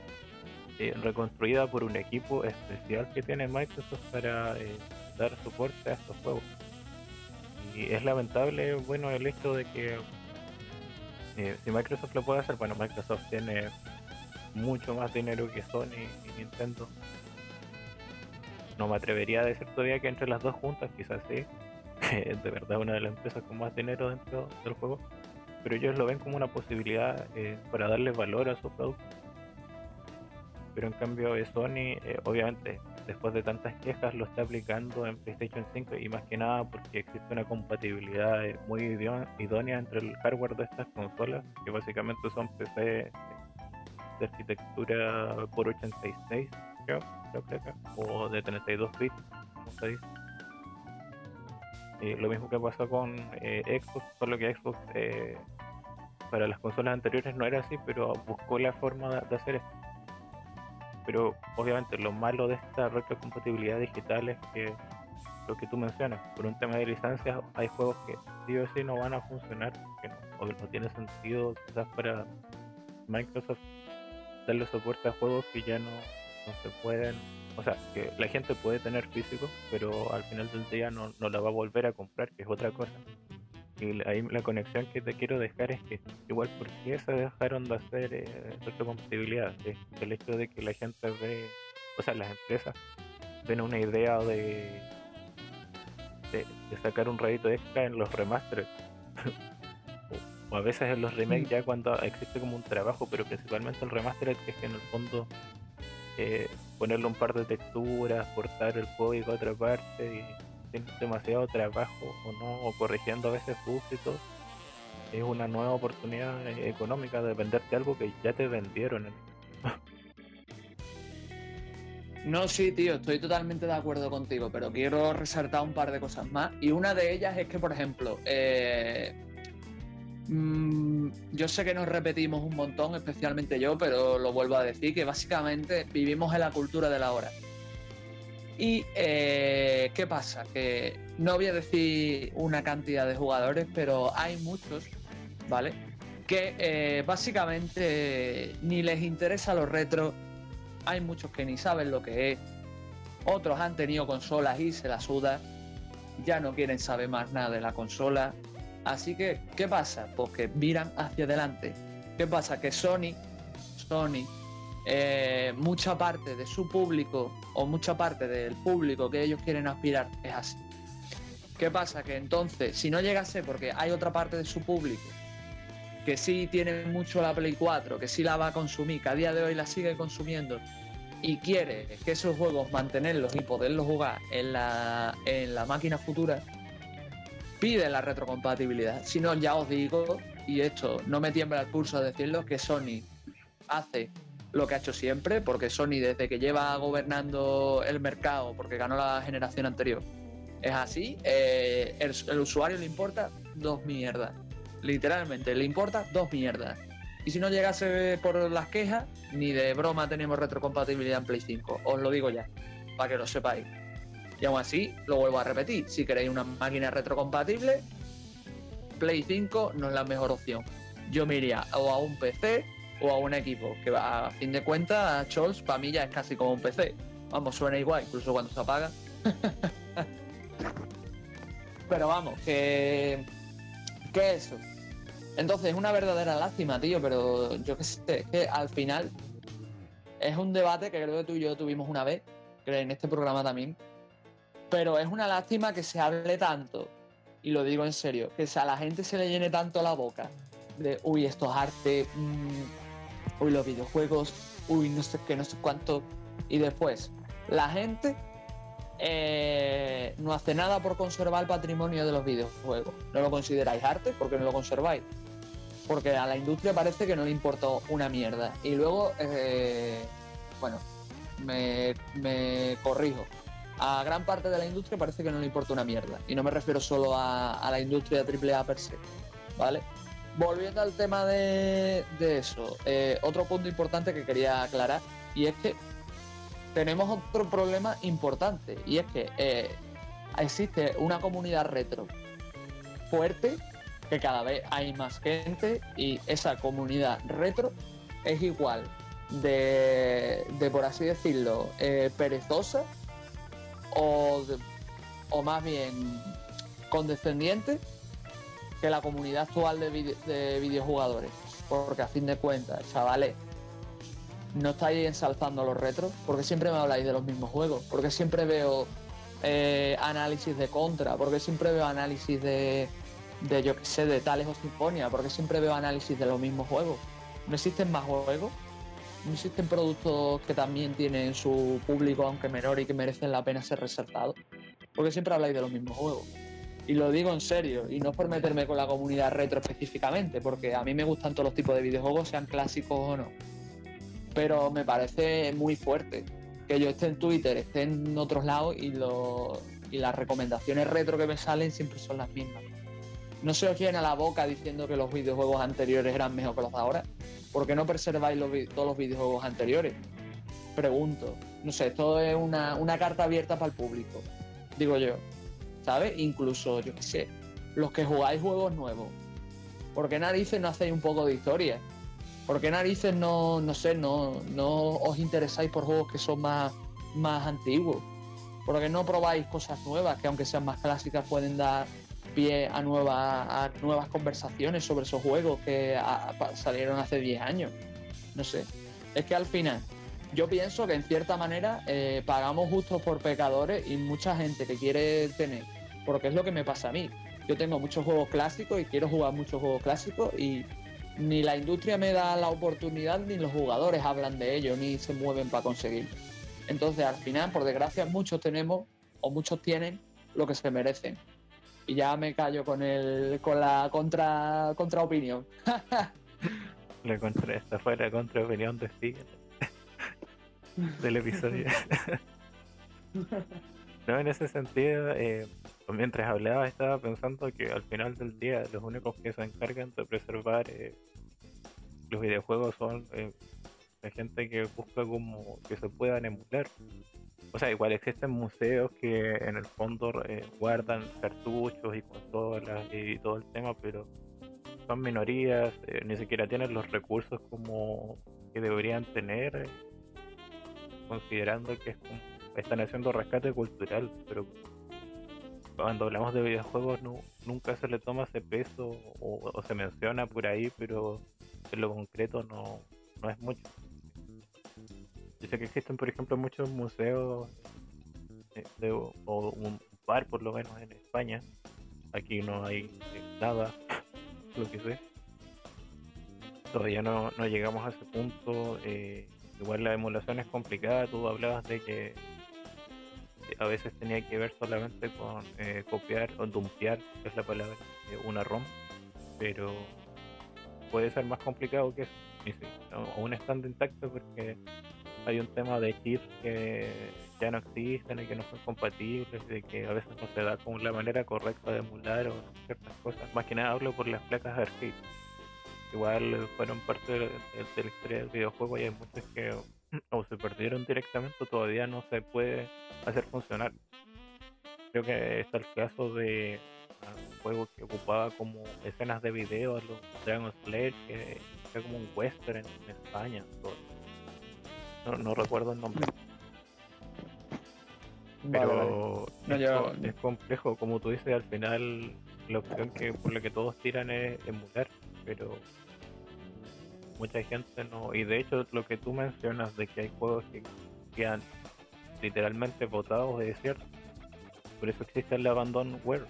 eh, reconstruida por un equipo especial que tiene Microsoft para eh, dar soporte a estos juegos. Y es lamentable, bueno, el hecho de que si Microsoft lo puede hacer, bueno, Microsoft tiene mucho más dinero que Sony y Nintendo. No me atrevería a decir todavía que entre las dos juntas, quizás sí, es de verdad una de las empresas con más dinero dentro del juego, pero ellos lo ven como una posibilidad eh, para darle valor a su producto. Pero en cambio Sony, eh, obviamente, después de tantas quejas, lo está aplicando en PlayStation 5 y más que nada porque existe una compatibilidad muy idónea entre el hardware de estas consolas, que básicamente son PC de arquitectura por 86, creo o de 32 bits, como se lo mismo que pasó con eh, Xbox, solo que Xbox eh, para las consolas anteriores no era así, pero buscó la forma de, hacer esto. Pero obviamente lo malo de esta retrocompatibilidad digital es que lo que tú mencionas, por un tema de licencias, hay juegos que sí o sí no van a funcionar, que no, o no tiene sentido quizás para Microsoft darle soporte a juegos que ya no Entonces pueden, o sea, que la gente puede tener físico, pero al final del día no, no la va a volver a comprar, que es otra cosa. Y ahí la conexión que te quiero dejar es que igual por qué se dejaron de hacer eh, retrocompatibilidad, es el hecho de que la gente ve, o sea, las empresas ven una idea de, de, sacar un rédito extra en los remasters. o, a veces en los remakes ya cuando existe como un trabajo, pero principalmente el remaster es que en el fondo eh, ponerle un par de texturas, cortar el código a otra parte y demasiado trabajo o no, o corrigiendo a veces bugs y es una nueva oportunidad económica de venderte algo que ya te vendieron. No, sí, tío, estoy totalmente de acuerdo contigo, pero quiero resaltar un par de cosas más. Y una de ellas es que, por ejemplo, eh, mm, yo sé que nos repetimos un montón, especialmente yo, pero lo vuelvo a decir, que básicamente vivimos en la cultura de la hora. Y eh, ¿qué pasa? Que no voy a decir una cantidad de jugadores, pero hay muchos, ¿vale? Que eh, básicamente ni les interesa los retros, hay muchos que ni saben lo que es, otros han tenido consolas y se la suda, ya no quieren saber más nada de la consola. Así que, ¿qué pasa? Pues que miran hacia adelante. ¿Qué pasa? Que Sony, Sony eh, mucha parte de su público o mucha parte del público que ellos quieren aspirar es así. ¿Qué pasa? Que entonces, si no llegase, porque hay otra parte de su público que sí tiene mucho la Play 4, que sí la va a consumir, que a día de hoy la sigue consumiendo y quiere que esos juegos mantenerlos y poderlos jugar en la, en la máquina futura, pide la retrocompatibilidad. Si no, ya os digo, y esto no me tiembla el pulso a decirlo, que Sony hace lo que ha hecho siempre, porque Sony desde que lleva gobernando el mercado, porque ganó la generación anterior, es así, eh, el, usuario le importa dos mierdas. Literalmente, le importa dos mierdas. Y si no llegase por las quejas, ni de broma tenemos retrocompatibilidad en Play 5. Os lo digo ya, para que lo sepáis. Y aún así, lo vuelvo a repetir, si queréis una máquina retrocompatible, Play 5 no es la mejor opción. Yo me iría o a un PC o a un equipo, que a fin de cuentas, Chols para mí ya es casi como un PC. Vamos, suena igual, incluso cuando se apaga. pero vamos, que. ¿Qué es eso? Entonces, es una verdadera lástima, tío, pero yo qué sé, que al final es un debate que creo que tú y yo tuvimos una vez, creo en este programa también. Pero es una lástima que se hable tanto, y lo digo en serio, que a la gente se le llene tanto la boca de, uy, esto es arte, mmm, uy, los videojuegos, uy, no sé qué, no sé cuánto. Y después, la gente eh, no hace nada por conservar el patrimonio de los videojuegos. No lo consideráis arte porque no lo conserváis. Porque a la industria parece que no le importó una mierda. Y luego, eh, bueno, me, corrijo. A gran parte de la industria parece que no le importa una mierda. Y no me refiero solo a, a la industria AAA per se. ¿Vale? Volviendo al tema de, eso, eh, otro punto importante que quería aclarar, y es que tenemos otro problema importante, y es que eh, existe una comunidad retro fuerte, que cada vez hay más gente, y esa comunidad retro es igual de, por así decirlo, eh, perezosa o, o más bien condescendiente que la comunidad actual de, videojugadores. Porque a fin de cuentas, chavales, no estáis ensalzando los retros, porque siempre me habláis de los mismos juegos, porque siempre veo eh, análisis de contra, porque siempre veo análisis de, de yo que sé, de Tales o Sinfonia, porque siempre veo análisis de los mismos juegos. ¿No existen más juegos? ¿No existen productos que también tienen su público, aunque menor, y que merecen la pena ser resaltados? Porque siempre habláis de los mismos juegos. Y lo digo en serio, y no por meterme con la comunidad retro específicamente, porque a mí me gustan todos los tipos de videojuegos, sean clásicos o no. Pero me parece muy fuerte que yo esté en Twitter, esté en otros lados y, lo, y las recomendaciones retro que me salen siempre son las mismas. No se os llena la boca diciendo que los videojuegos anteriores eran mejor que los de ahora. ¿Por qué no preserváis todos los videojuegos anteriores? Pregunto. No sé, esto es una, una carta abierta para el público, digo yo. ¿Sabes? Incluso, yo qué sé, los que jugáis juegos nuevos. Porque narices no hacéis un poco de historia? ¿Por qué narices no, no sé, no, no os interesáis por juegos que son más, más antiguos? ¿Por qué no probáis cosas nuevas que aunque sean más clásicas pueden dar pie a, nuevas a nuevas conversaciones sobre esos juegos que salieron hace 10 años? No sé. Es que al final yo pienso que en cierta manera eh, pagamos justos por pecadores y mucha gente que quiere tener, porque es lo que me pasa a mí. Yo tengo muchos juegos clásicos y quiero jugar muchos juegos clásicos y ni la industria me da la oportunidad ni los jugadores hablan de ello ni se mueven para conseguirlo. Entonces al final, por desgracia, muchos tenemos o muchos tienen lo que se merecen. Y ya me callo con el con la contra contraopinión. la contra, esta fue la contraopinión de Steve del episodio. no, en ese sentido, eh, mientras hablaba estaba pensando que al final del día los únicos que se encargan de preservar eh, los videojuegos son eh, la gente que busca como que se puedan emular. O sea, igual existen museos que en el fondo guardan cartuchos y consolas y todo el tema, pero son minorías, ni siquiera tienen los recursos como que deberían tener considerando que es están haciendo rescate cultural, pero cuando hablamos de videojuegos nunca se le toma ese peso o, se menciona por ahí, pero en lo concreto no, no es mucho. Yo sé que existen, por ejemplo, muchos museos eh, o un bar, por lo menos en España. Aquí no hay eh, nada, lo que sé. Todavía no, no llegamos a ese punto. Eh, Igual la emulación es complicada, tú hablabas de que a veces tenía que ver solamente con eh, copiar o dumpear, es la palabra, una ROM, pero puede ser más complicado que eso. Y sí, aún están intactos porque hay un tema de chips que ya no existen y que no son compatibles, de que a veces no se da con la manera correcta de emular o ciertas cosas. Más que nada hablo por las placas arcade igual fueron parte de, la historia del videojuego y hay muchos que o se perdieron directamente todavía no se puede hacer funcionar. Creo que está el caso de ah, un juego que ocupaba como escenas de video, los Dragon Slayer, que era como un western en, España. No, no, recuerdo el nombre. Pero es, complejo, como tú dices, al final la opción que por la que todos tiran es emular, pero mucha gente no. Y de hecho, lo que tú mencionas de que hay juegos que quedan literalmente votados es cierto. Por eso existe el abandonware.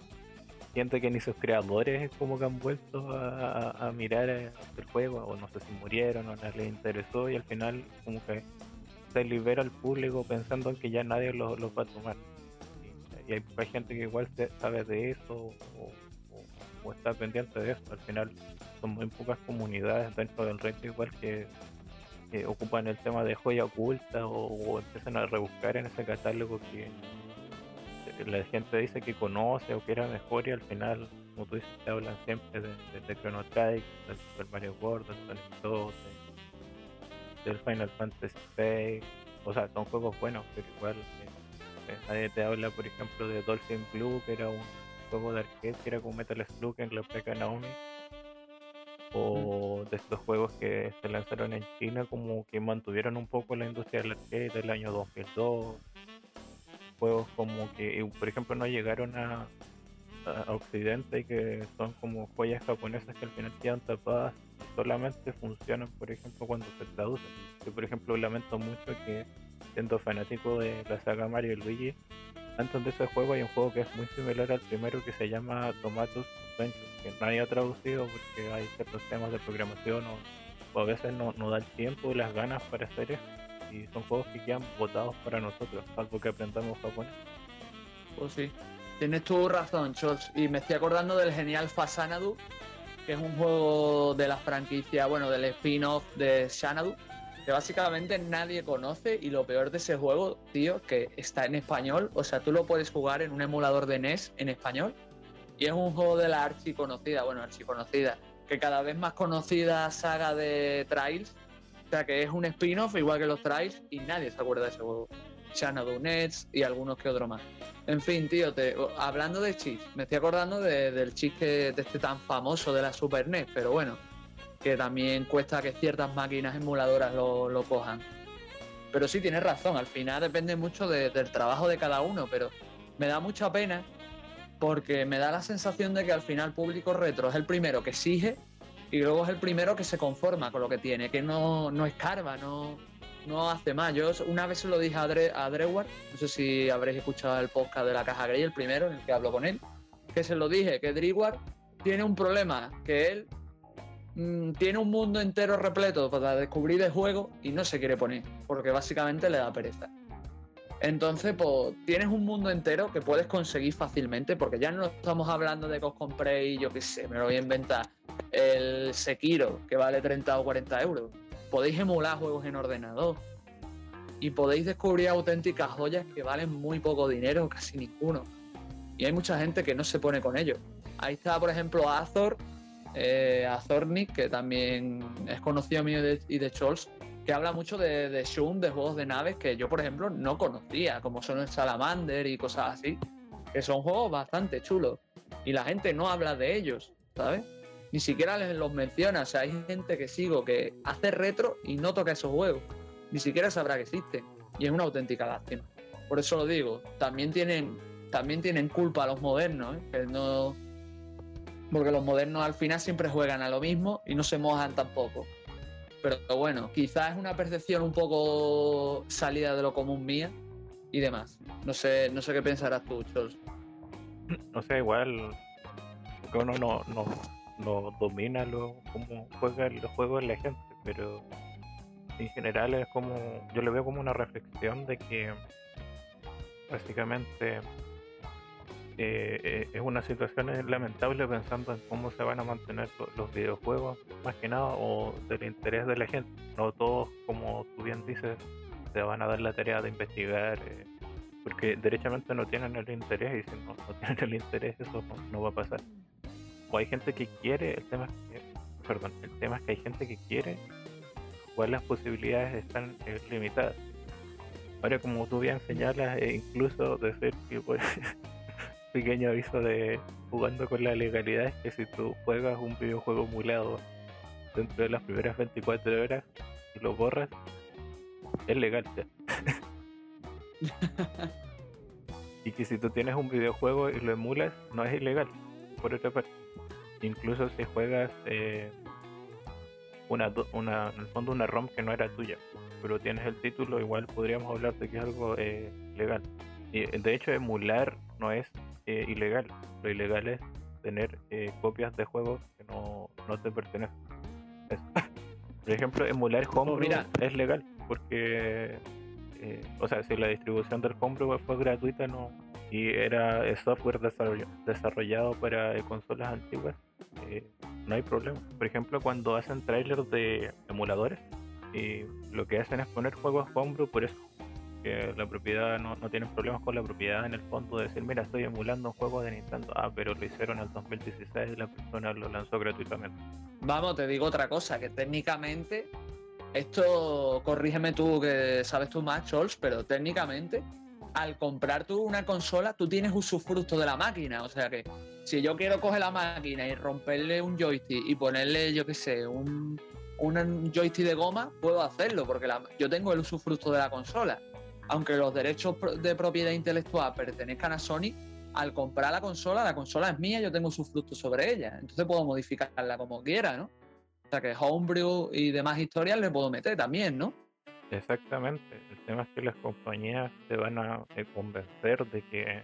gente que ni sus creadores como que han vuelto a, mirar el juego, o no sé si murieron o no les interesó, y al final, como que se libera al público pensando en que ya nadie los lo va a tomar. Y, hay, gente que igual sabe de eso o, o está pendiente de eso. Al final son muy pocas comunidades dentro del reto igual que, ocupan el tema de joya oculta o, empiezan a rebuscar en ese catálogo que la gente dice que conoce o que era mejor y al final, como tú dices, te hablan siempre de, de, Chrono Trigger, del Super Mario World, del Sonic 2, del Final Fantasy VI. O sea, son juegos buenos, pero igual eh, nadie te habla, por ejemplo, de Dolphin Blue, que era un juego de arcade que era como Metal Slug en la placa Naomi. O de estos juegos que se lanzaron en China como que mantuvieron un poco la industria del arcade del año 2002 juegos como que por ejemplo no llegaron a, Occidente y que son como joyas japonesas que al final quedan tapadas solamente funcionan por ejemplo cuando se traducen. Yo por ejemplo lamento mucho que siendo fanático de la saga Mario y Luigi antes de ese juego hay un juego que es muy similar al primero que se llama Tomatos Adventure, que nadie ha traducido porque hay ciertos temas de programación o, a veces no, no da el tiempo y las ganas para hacer eso. Y son juegos que quedan votados para nosotros, algo que aprendamos japonés. Pues sí, tienes tu razón, Chos. Y me estoy acordando del genial Fasanadu, que es un juego de la franquicia, bueno, del spin-off de Xanadu que básicamente nadie conoce y lo peor de ese juego, tío, que está en español, o sea, tú lo puedes jugar en un emulador de NES en español y es un juego de la archiconocida, bueno, archiconocida, que cada vez más conocida saga de Trials, o sea, que es un spin-off igual que los Trials y nadie se acuerda de ese juego. Xanadu Nets y algunos que otros más. En fin, tío, te, hablando de chis, me estoy acordando del chis que, de este tan famoso de la Super NES, pero bueno, que también cuesta que ciertas máquinas emuladoras lo, lo cojan. Pero sí, tienes razón, al final depende mucho de- del trabajo de cada uno, pero me da mucha pena porque me da la sensación de que al final público retro es el primero que exige y luego es el primero que se conforma con lo que tiene, que no, no escarba, no, no hace más. Yo una vez se lo dije a, Dre, a Drewar, no sé si habréis escuchado el podcast de la Caja Grey, el primero en el que hablo con él, que se lo dije, que Drewar tiene un problema, que él mm, tiene un mundo entero repleto para descubrir el juego y no se quiere poner, porque básicamente le da pereza. Entonces, pues tienes un mundo entero que puedes conseguir fácilmente, porque ya no estamos hablando de que os compréis, yo qué sé, me lo voy a inventar, el Sekiro, que vale 30 o 40 euros. Podéis emular juegos en ordenador y podéis descubrir auténticas joyas que valen muy poco dinero, casi ninguno. Y hay mucha gente que no se pone con ello. Ahí está, por ejemplo, Azor, eh, Azornik, que también es conocido mío de, y de Scholz, que habla mucho de, Shun, de juegos de naves que yo, por ejemplo, no conocía, como son el Salamander y cosas así, que son juegos bastante chulos. Y la gente no habla de ellos, ¿sabes? Ni siquiera los menciona. O sea, hay gente que sigo que hace retro y no toca esos juegos. Ni siquiera sabrá que existen. Y es una auténtica lástima. Por eso lo digo. También tienen, también tienen culpa los modernos, ¿eh? Que no. Porque los modernos al final siempre juegan a lo mismo y no se mojan tampoco. Pero bueno, quizás es una percepción un poco salida de lo común mía y demás. No sé, no sé qué pensarás tú, Chols. O sea, igual que uno no, no, no domina lo, cómo juega los juegos la gente, pero en general es como, yo le veo como una reflexión de que básicamente eh, eh, es una situación lamentable pensando en cómo se van a mantener lo- los videojuegos, más que nada, o del interés de la gente. No todos, como tú bien dices, se van a dar la tarea de investigar, eh, porque derechamente no tienen el interés, y si no, no tienen el interés, eso no, va a pasar. O hay gente que quiere, el tema es que, el tema es que hay gente que quiere, igual las posibilidades están eh, limitadas. Ahora, como tú bien señalas, e incluso decir que pues, pequeño aviso de jugando con la legalidad es que si tú juegas un videojuego emulado dentro de las primeras 24 horas y lo borras, es legal ya. y que si tú tienes un videojuego y lo emulas, no es ilegal, por otra parte. Incluso si juegas eh, una, una, en el fondo una ROM que no era tuya, pero tienes el título, igual podríamos hablar de que es algo eh, legal. Y de hecho emular no es eh, ilegal, lo ilegal es tener eh, copias de juegos que no, no te pertenecen. Eso. Por ejemplo, emular Homebrew mira. es legal, porque, eh, o sea, si la distribución del Homebrew fue gratuita no y era software desarroll- desarrollado para eh, consolas antiguas, no hay problema. Por ejemplo, cuando hacen trailers de emuladores, y lo que hacen es poner juegos Homebrew por eso que la propiedad no, no tienen problemas con la propiedad en el fondo de decir mira estoy emulando un juego de Nintendo ah pero lo hicieron en el 2016 y la persona lo lanzó gratuitamente Vamos, te digo otra cosa, que técnicamente, esto, corrígeme tú que sabes tú más, Chols, pero técnicamente, al comprar tú una consola, tú tienes usufructo de la máquina. O sea que si yo quiero coger la máquina y romperle un joystick y ponerle, yo qué sé, un, un joystick de goma, puedo hacerlo, porque la- yo tengo el usufructo de la consola. Aunque los derechos de propiedad intelectual pertenezcan a Sony, al comprar la consola, la consola es mía, yo tengo usufructo sobre ella. Entonces puedo modificarla como quiera, ¿no? O sea que Homebrew y demás historias le puedo meter también, ¿no? exactamente el tema es que las compañías te van a eh, convencer de que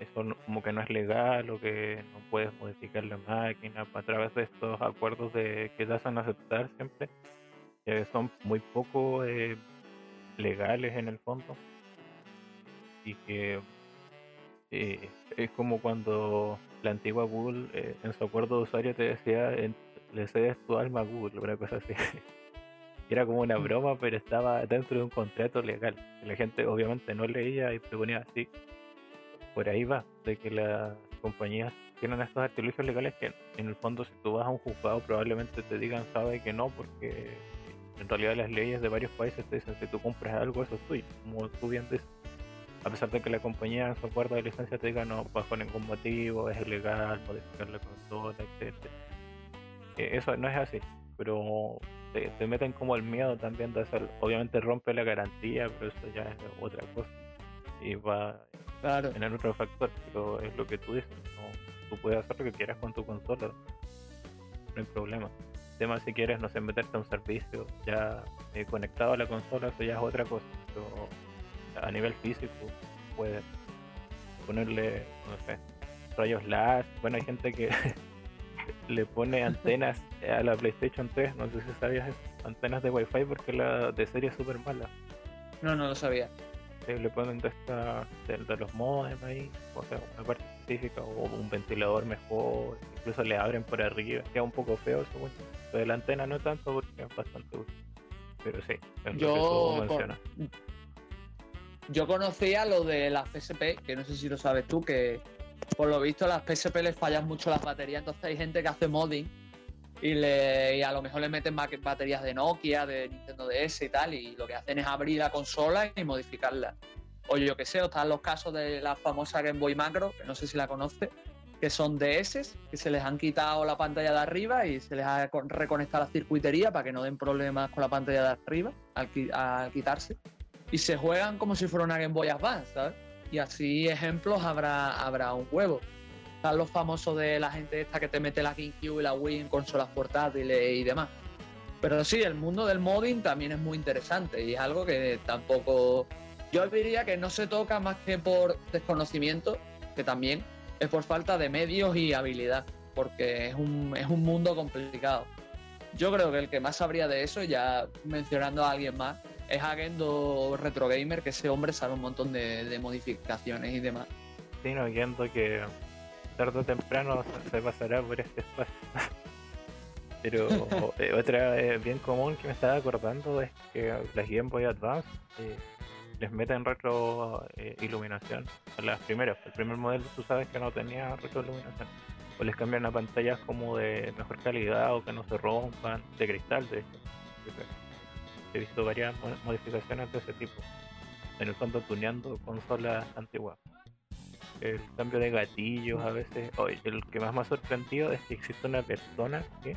eso no- como que no es legal o que no puedes modificar la máquina a través de estos acuerdos de que te hacen aceptar siempre que son muy poco eh, legales en el fondo y que eh, es como cuando la antigua Google eh, en su acuerdo de usuario te decía en- le cedes tu alma a Google, una cosa así. Era como una broma, pero estaba dentro de un contrato legal. La gente obviamente no leía y se ponía así. Por ahí va, de que las compañías tienen estos artilugios legales que en el fondo si tú vas a un juzgado probablemente te digan sabe que no porque en realidad las leyes de varios países te dicen si tú compras algo eso es tuyo, como tú bien dices. A pesar de que la compañía en su acuerdo de licencia te diga no bajo ningún motivo, es ilegal modificar la consola, etc. Eh, Eso no es así. pero te, meten como el miedo también de hacerlo. Obviamente rompe la garantía, pero eso ya es otra cosa. Y va a tener otro factor, pero es lo que tú dices. tú puedes hacer lo que quieras con tu consola, no hay problema. Tema si quieres, no sé, meterte a un servicio ya eh, conectado a la consola, eso ya es otra cosa. Pero a nivel físico, puedes ponerle, no sé, rayos láser. Bueno, hay gente que le pone antenas a la PlayStation 3, no sé si sabías eso, antenas de Wi-Fi porque la de serie es súper mala. No, no lo sabía. le ponen de, esta, de, los modems ahí, o sea, una parte específica, o un ventilador mejor, incluso le abren por arriba, queda un poco feo eso, de la antena no tanto porque es bastante útil. Pero sí, es Yo, yo conocía lo de la PSP, que no sé si lo sabes tú, que por lo visto las PSP les fallan mucho las baterías, entonces hay gente que hace modding y, le, a lo mejor le meten baterías de Nokia, de Nintendo DS y tal, y lo que hacen es abrir la consola y modificarla. O yo que sé, o están los casos de la famosa Game Boy Macro, que no sé si la conoce, que son DS, que se les han quitado la pantalla de arriba y se les ha reconectado la circuitería para que no den problemas con la pantalla de arriba al, al quitarse. Y se juegan como si fuera una Game Boy Advance, ¿sabes? Y así ejemplos habrá, habrá un huevo. Están los famosos de la gente esta que te mete la GameCube y la Wii en consolas portátiles y demás. Pero sí, el mundo del modding también es muy interesante y es algo que tampoco. Yo diría que no se toca más que por desconocimiento, que también es por falta de medios y habilidad, porque es un, es un mundo complicado. Yo creo que el que más sabría de eso, ya mencionando a alguien más, es Agendo Retro Gamer, que ese hombre sabe un montón de, modificaciones y demás. Sí, no, viendo que tarde o temprano se pasará por este espacio. Pero eh, otra eh, bien común que me estaba acordando es que las Game Boy Advance eh, les meten retro iluminación a las primeras. El primer modelo tú sabes que no tenía retro iluminación. O les cambian a pantallas como de mejor calidad o que no se rompan, de cristal de hecho he visto varias modificaciones de ese tipo. En el fondo tuneando consolas antiguas. El cambio de gatillos a veces. el que más me ha sorprendido es que existe una persona que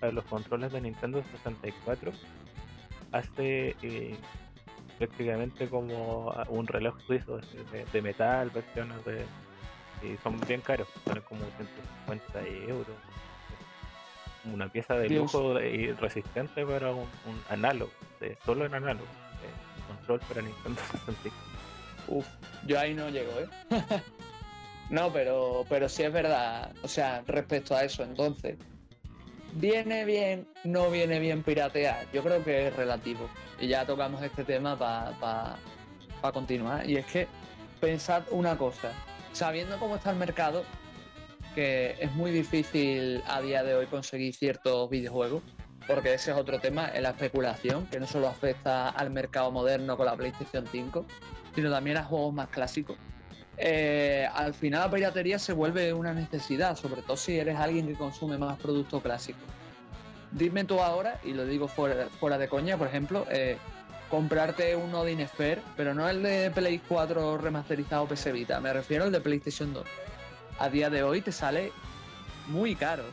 para los controles de Nintendo 64 hace eh, prácticamente como un reloj suizo de, metal, versiones de. Y son bien caros, son como 150 euros una pieza de lujo y resistente para un, análogo, solo en análogo, control para Nintendo 64. Uf, yo ahí no llego, ¿eh? no, pero, pero sí es verdad, o sea, respecto a eso, entonces, ¿viene bien, no viene bien piratear? Yo creo que es relativo. Y ya tocamos este tema para continuar. Y es que pensad una cosa, sabiendo cómo está el mercado, que es muy difícil a día de hoy conseguir ciertos videojuegos, porque ese es otro tema, es la especulación, que no solo afecta al mercado moderno con la PlayStation 5, sino también a juegos más clásicos. Eh, al final la piratería se vuelve una necesidad, sobre todo si eres alguien que consume más productos clásicos. Dime tú ahora, y lo digo fuera, de coña, por ejemplo, eh, comprarte un Odin Sphere, pero no el de Play 4 remasterizado PS Vita, me refiero al de PlayStation 2 a día de hoy te sale muy caro.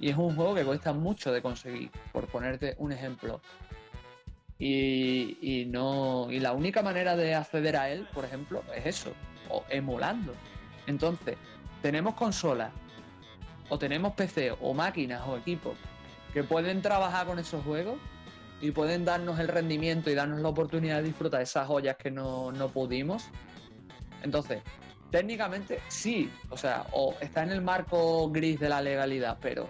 Y es un juego que cuesta mucho de conseguir, por ponerte un ejemplo. Y, no. Y la única manera de acceder a él, por ejemplo, es eso, o emulando. Entonces, tenemos consolas, o tenemos PC, o máquinas, o equipos que pueden trabajar con esos juegos y pueden darnos el rendimiento y darnos la oportunidad de disfrutar esas joyas que no, no pudimos. Entonces, técnicamente sí, o sea, o está en el marco gris de la legalidad, pero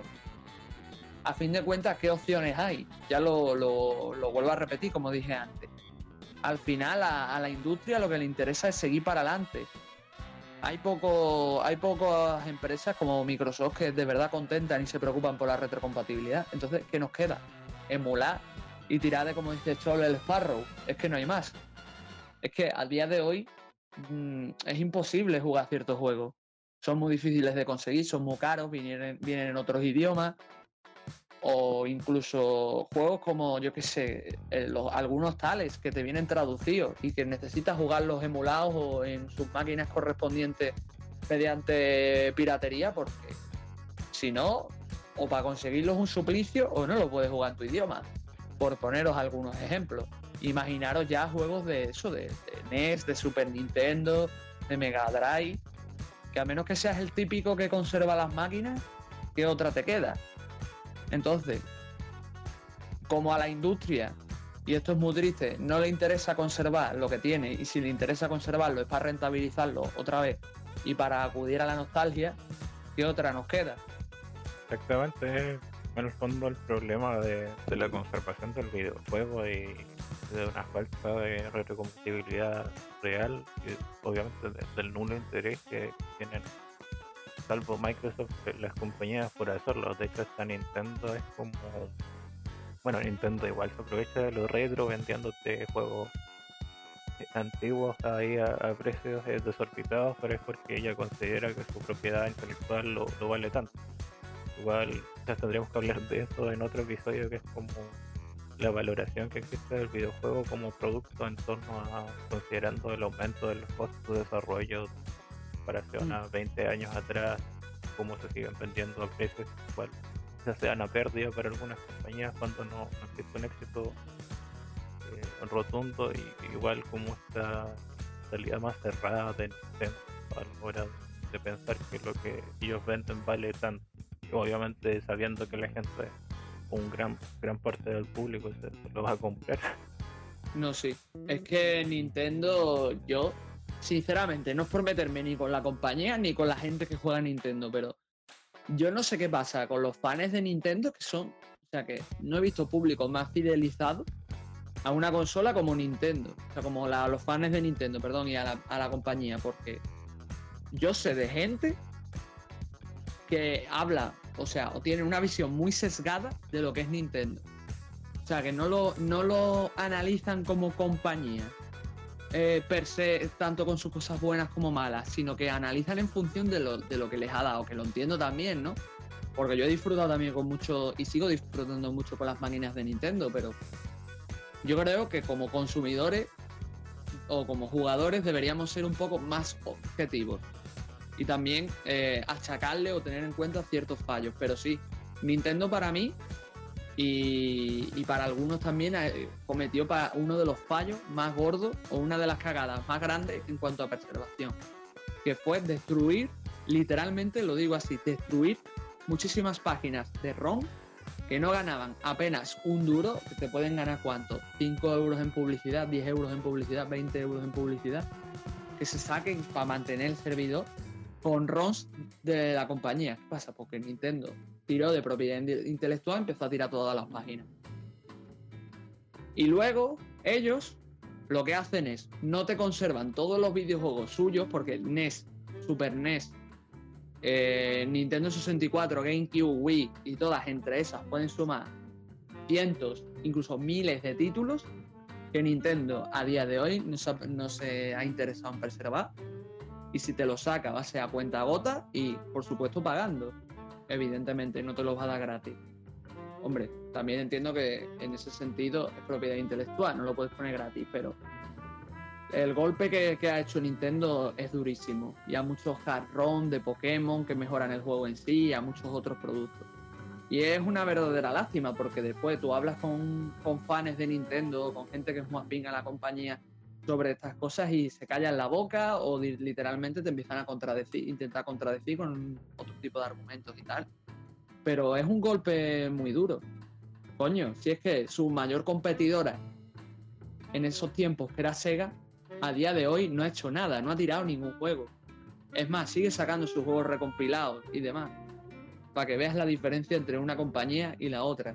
a fin de cuentas, ¿qué opciones hay? Ya lo, vuelvo a repetir, como dije antes. Al final a, la industria lo que le interesa es seguir para adelante. Hay, poco, hay pocas empresas como Microsoft que de verdad contentan y se preocupan por la retrocompatibilidad. Entonces, ¿qué nos queda? Emular y tirar de, como dice Chol, el Sparrow. Es que no hay más. Es que a día de hoy Mm, es imposible jugar ciertos juegos. Son muy difíciles de conseguir, son muy caros, vienen, vienen en otros idiomas. O incluso juegos como, yo qué sé, eh, algunos tales que te vienen traducidos y que necesitas jugarlos emulados o en sus máquinas correspondientes mediante piratería, porque si no, o para conseguirlo es un suplicio o no lo puedes jugar en tu idioma. Por poneros algunos ejemplos. Imaginaros ya juegos de eso, de, de NES, de Super Nintendo, de Mega Drive, que a menos que seas el típico que conserva las máquinas, ¿qué otra te queda? Entonces, como a la industria, y esto es muy triste, no le interesa conservar lo que tiene, y si le interesa conservarlo es para rentabilizarlo otra vez y para acudir a la nostalgia, ¿qué otra nos queda? Exactamente, es en el fondo el problema de, la conservación del videojuego y de una falta de retrocompatibilidad real y obviamente de- del nulo interés que tienen salvo Microsoft eh, las compañías por hacerlo. De hecho hasta Nintendo es como bueno Nintendo igual se aprovecha de lo retro vendiéndote juegos eh, antiguos ahí a, precios eh, desorbitados pero es porque ella considera que su propiedad intelectual lo, vale tanto. Igual ya tendríamos que hablar de eso en otro episodio que es como la valoración que existe del videojuego como producto en torno a considerando el aumento de los de desarrollo comparación a 20 años atrás, cómo se siguen vendiendo a precios igual ya sean a pérdida para algunas compañías cuando no, no existe un éxito eh, rotundo y igual como esta salida más cerrada de Nintendo a la hora de pensar que lo que ellos venden vale tanto obviamente sabiendo que la gente un gran gran parte del público se, se lo va a comprar No, sí. Es que Nintendo, yo, sinceramente, no es por meterme ni con la compañía ni con la gente que juega a Nintendo, pero yo no sé qué pasa con los fans de Nintendo que son, o sea, que no he visto público más fidelizado a una consola como Nintendo, o sea, como la- los fans de Nintendo, perdón, y a la, a la compañía, porque yo sé de gente que habla, o sea, o tiene una visión muy sesgada de lo que es Nintendo. O sea, que no lo, no lo analizan como compañía eh, per se, tanto con sus cosas buenas como malas, sino que analizan en función de lo, de lo que les ha dado, que lo entiendo también, ¿no? Porque yo he disfrutado también con mucho, y sigo disfrutando mucho con las máquinas de Nintendo, pero yo creo que como consumidores o como jugadores deberíamos ser un poco más objetivos y también eh, achacarle o tener en cuenta ciertos fallos. Pero sí, Nintendo para mí y, para algunos también eh, cometió uno de los fallos más gordos o una de las cagadas más grandes en cuanto a preservación, que fue destruir, literalmente lo digo así, destruir muchísimas páginas de ROM que no ganaban apenas un duro, que te pueden ganar cuánto, 5 euros en publicidad, 10 euros en publicidad, 20 euros en publicidad, que se saquen para mantener el servidor con ROMs de la compañía. ¿Qué pasa? Porque Nintendo tiró de propiedad intelectual, empezó a tirar todas las páginas. Y luego ellos lo que hacen es, no te conservan todos los videojuegos suyos, porque NES, Super NES, eh, Nintendo 64, GameCube, Wii y todas entre esas pueden sumar cientos, incluso miles de títulos que Nintendo a día de hoy no se, ha- no se ha interesado en preservar. Y si te lo saca, va a ser a cuenta gota y, por supuesto, pagando. Evidentemente, no te los va a dar gratis. Hombre, también entiendo que en ese sentido es propiedad intelectual, no lo puedes poner gratis, pero el golpe que, que ha hecho Nintendo es durísimo. Y a muchos ROM de Pokémon que mejoran el juego en sí, y a muchos otros productos. Y es una verdadera lástima porque después tú hablas con, con fans de Nintendo, con gente que es más afín a la compañía sobre estas cosas y se callan la boca o literalmente te empiezan a contradecir, intentar contradecir con otro tipo de argumentos y tal. Pero es un golpe muy duro. Coño, si es que su mayor competidora en esos tiempos, que era Sega, a día de hoy no ha hecho nada, no ha tirado ningún juego. Es más, sigue sacando sus juegos recompilados y demás. Para que veas la diferencia entre una compañía y la otra.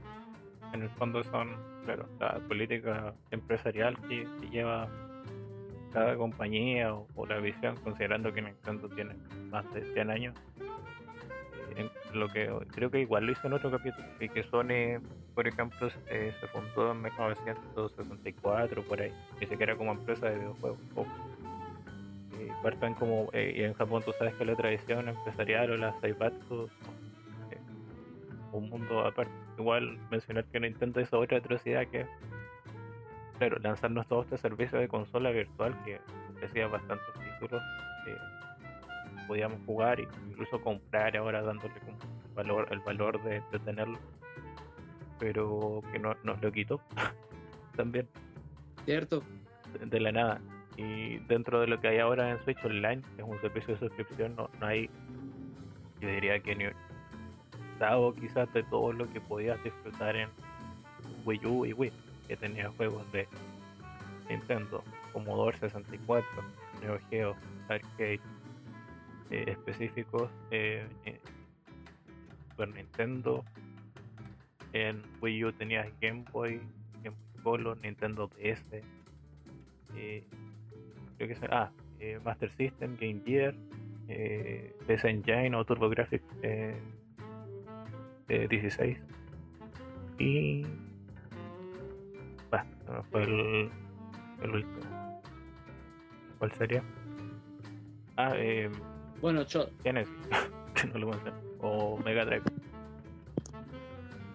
en el fondo son claro la política empresarial que, que lleva cada compañía o, o la visión considerando que Nintendo tiene más de 100 años eh, en lo que creo que igual lo hice en otro capítulo y que Sony por ejemplo se, se fundó en 1964 por ahí ni siquiera como empresa de videojuegos ojo. y parten como eh, y en Japón tú sabes que la tradición empresarial o las Saibatsu eh, un mundo aparte igual mencionar que Nintendo hizo otra atrocidad que claro lanzarnos todo este servicio de consola virtual que ofrecía bastantes títulos que podíamos jugar e incluso comprar ahora dándole como valor, el valor de, tenerlo, pero que no, nos lo quitó también. Cierto. De, la nada. Y dentro de lo que hay ahora en Switch Online, es un servicio de suscripción, no, no hay, yo diría que ni dado quizás de todo lo que podías disfrutar en Wii U y Wii, que tenía juegos de Nintendo, Commodore 64, Neo Geo, Arcade, eh, específicos eh, Super Nintendo. En Wii U tenías Game Boy, Game Boy Color, Nintendo DS, eh, creo que ah, Master System, Game Gear, PS Engine o TurboGrafx 16 y fue el, el último. ¿Cuál sería? Ah, eh, bueno, Chos. Genesis, que no lo O Mega Drive.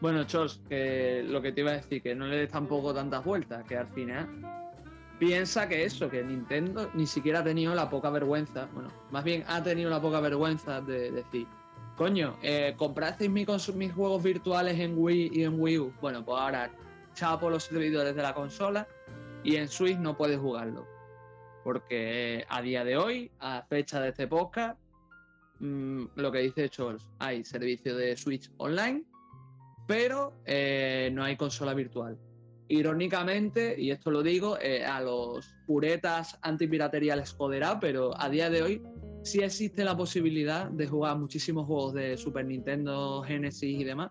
Bueno, Chos, que lo que te iba a decir, que no le des tampoco tantas vueltas, que al final piensa que eso, que Nintendo ni siquiera ha tenido la poca vergüenza, bueno, más bien ha tenido la poca vergüenza de decir, coño, eh, ¿comprasteis mis, mis juegos virtuales en Wii y en Wii U? Bueno, pues ahora chapo los servidores de la consola y en Switch no puedes jugarlo porque a día de hoy, a fecha de este podcast, mm, lo que dice Chols, hay servicio de Switch online, pero eh, no hay consola virtual. Irónicamente, y esto lo digo, eh, a los puretas antipiratería les joderá, pero a día de hoy sí existe la posibilidad de jugar muchísimos juegos de Super Nintendo, Genesis y demás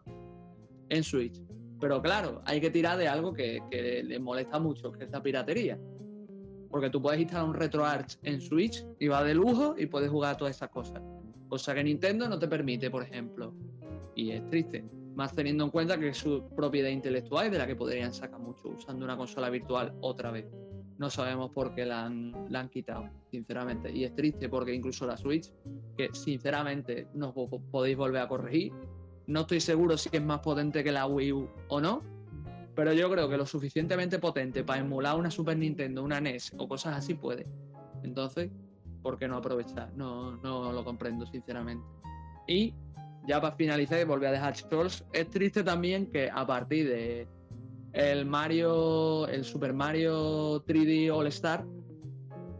en Switch. Pero claro, hay que tirar de algo que, que le molesta mucho, que es la piratería. Porque tú puedes instalar un RetroArch en Switch y va de lujo y puedes jugar todas esas cosas. Cosa que Nintendo no te permite, por ejemplo. Y es triste. Más teniendo en cuenta que es su propiedad intelectual y de la que podrían sacar mucho usando una consola virtual otra vez. No sabemos por qué la han quitado, sinceramente. Y es triste porque incluso la Switch, que sinceramente no podéis volver a corregir, no estoy seguro si es más potente que la Wii U o no, pero yo creo que lo suficientemente potente para emular una Super Nintendo, una NES o cosas así puede. Entonces, ¿por qué no aprovechar? No, no lo comprendo, sinceramente. Y ya para finalizar y a dejar Scrolls, es triste también que a partir de el Mario, el Super Mario 3D All Star,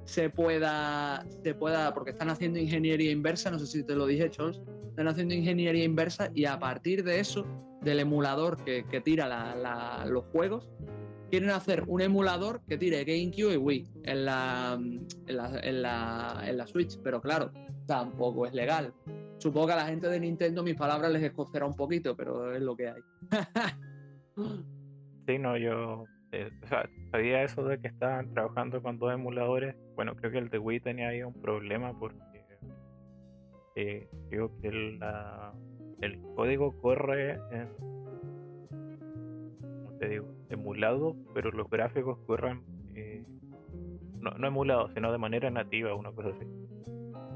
se pueda, se pueda, porque están haciendo ingeniería inversa, no sé si te lo dije, Chols, están haciendo ingeniería inversa y a partir de eso del emulador que, tira los juegos, quieren hacer un emulador que tire GameCube y Wii en la, en la, Switch, pero claro, tampoco es legal. Supongo que a la gente de Nintendo mis palabras les escocerá un poquito, pero es lo que hay. sí, no, yo eh, sabía eso de que estaban trabajando con dos emuladores. Bueno, creo que el de Wii tenía ahí un problema porque eh, creo que la, el código corre en, te digo? emulado, pero los gráficos corren eh, no, no emulado, sino de manera nativa, una cosa así.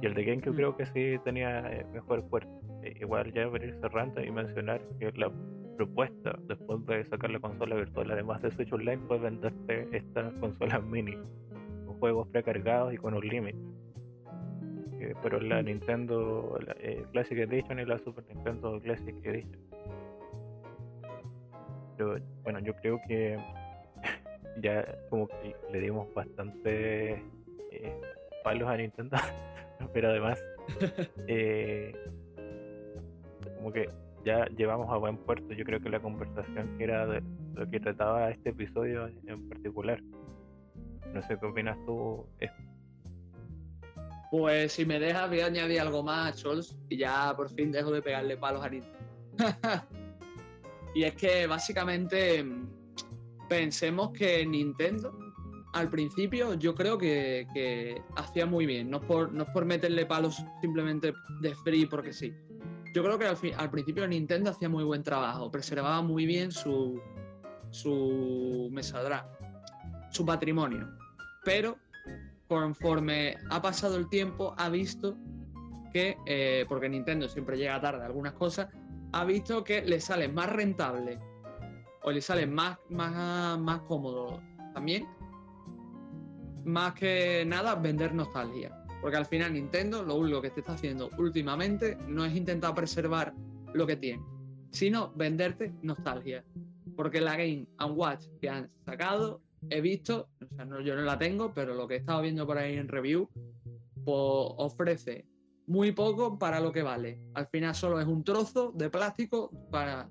Y el de GameCube mm. creo que sí tenía eh, mejor puerto. Eh, igual ya abrir cerrando y mencionar que la propuesta después de sacar la consola virtual, además de Switch Online, fue venderte estas consolas mini, con juegos precargados y con un límite pero la Nintendo eh, Classic Edition y la Super Nintendo Classic Edition. Pero bueno, yo creo que ya como que le dimos bastante eh, palos a Nintendo, pero además eh, como que ya llevamos a buen puerto. Yo creo que la conversación que era de lo que trataba este episodio en particular. No sé qué opinas tú. Pues si me dejas, voy a añadir algo más a Scholz y ya por fin dejo de pegarle palos a Nintendo. y es que básicamente pensemos que Nintendo al principio yo creo que, hacía muy bien, no por, no por meterle palos simplemente de free porque sí. Yo creo que al, principio Nintendo hacía muy buen trabajo, preservaba muy bien su, su, me su patrimonio. Pero conforme ha pasado el tiempo, ha visto que, eh, porque Nintendo siempre llega tarde a algunas cosas, ha visto que le sale más rentable o le sale más, más, más cómodo también, más que nada, vender nostalgia. Porque al final Nintendo lo único que te está haciendo últimamente no es intentar preservar lo que tiene, sino venderte nostalgia. Porque la Game Watch que han sacado, he visto, o sea, no, yo no la tengo, pero lo que he estado viendo por ahí en review, pues ofrece muy poco para lo que vale. Al final solo es un trozo de plástico para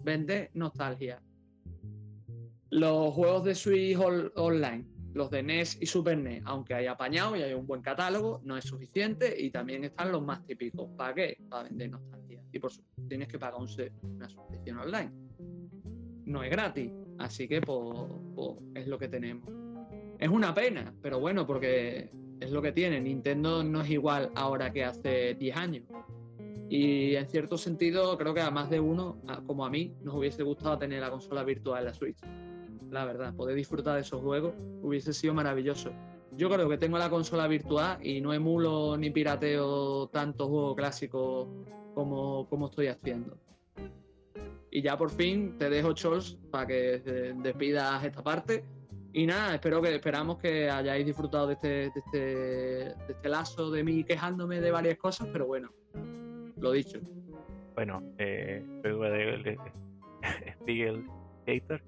vender nostalgia. Los juegos de Switch Online, los de NES y Super NES, aunque hay apañado y hay un buen catálogo, no es suficiente y también están los más típicos. ¿Para qué? Para vender nostalgia. Y por supuesto, tienes que pagar una suscripción online. No es gratis, así que es lo que tenemos. Es una pena, pero bueno, porque es lo que tiene. Nintendo no es igual ahora que hace 10 años. Y en cierto sentido, creo que a más de uno, como a mí, nos hubiese gustado tener la consola virtual en la Switch. La verdad, poder disfrutar de esos juegos hubiese sido maravilloso. Yo creo que tengo la consola virtual y no emulo ni pirateo tantos juegos clásicos como, como estoy haciendo. Y ya por fin te dejo, Chols, para que despidas esta parte y nada, espero que esperamos que hayáis disfrutado de este, de este, de este lazo de mí quejándome de varias cosas, pero bueno, lo dicho. Bueno, eh, Spiegel Hater,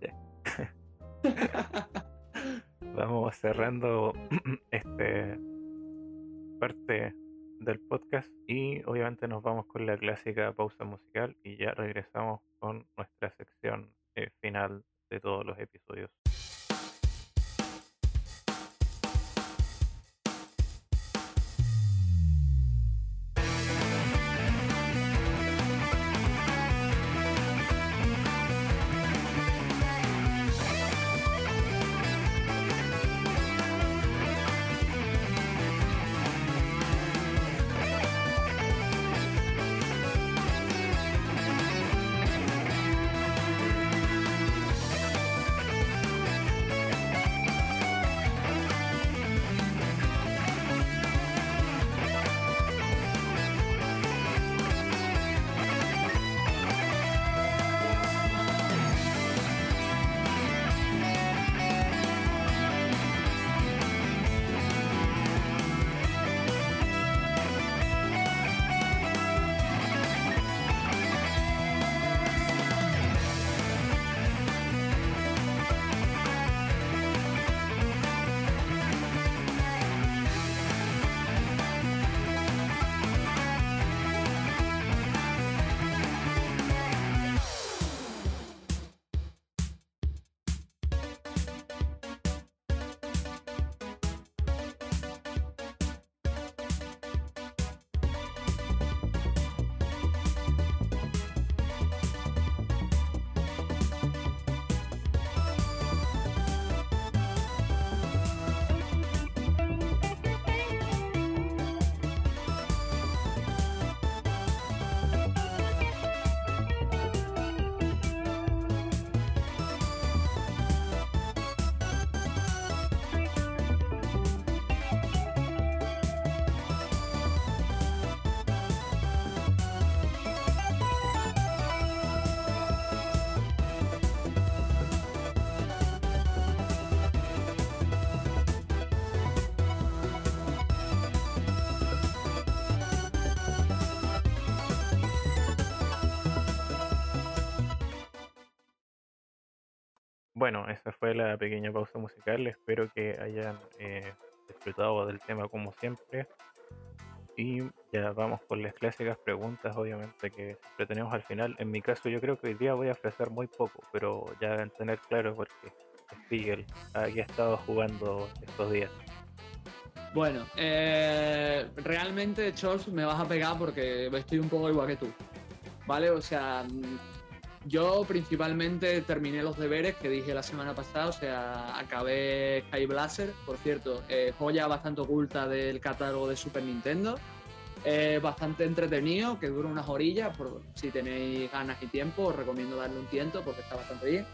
vamos cerrando este parte del podcast y obviamente nos vamos con la clásica pausa musical y ya regresamos con nuestra sección eh, final de todos los episodios. Bueno, esa fue la pequeña pausa musical. Espero que hayan eh, disfrutado del tema como siempre. Y ya vamos con las clásicas preguntas, obviamente, que siempre tenemos al final. En mi caso, yo creo que hoy día voy a ofrecer muy poco, pero ya deben tener claro porque Spiegel aquí ha estado jugando estos días. Bueno, eh, realmente, Charles, me vas a pegar porque estoy un poco igual que tú. ¿Vale? O sea, yo principalmente terminé los deberes que dije la semana pasada, o sea, acabé Sky Blaster, por cierto, eh, joya bastante oculta del catálogo de Super Nintendo. bastante entretenido, que dura unas orillas, por si tenéis ganas y tiempo, os recomiendo darle un tiento porque está bastante bien.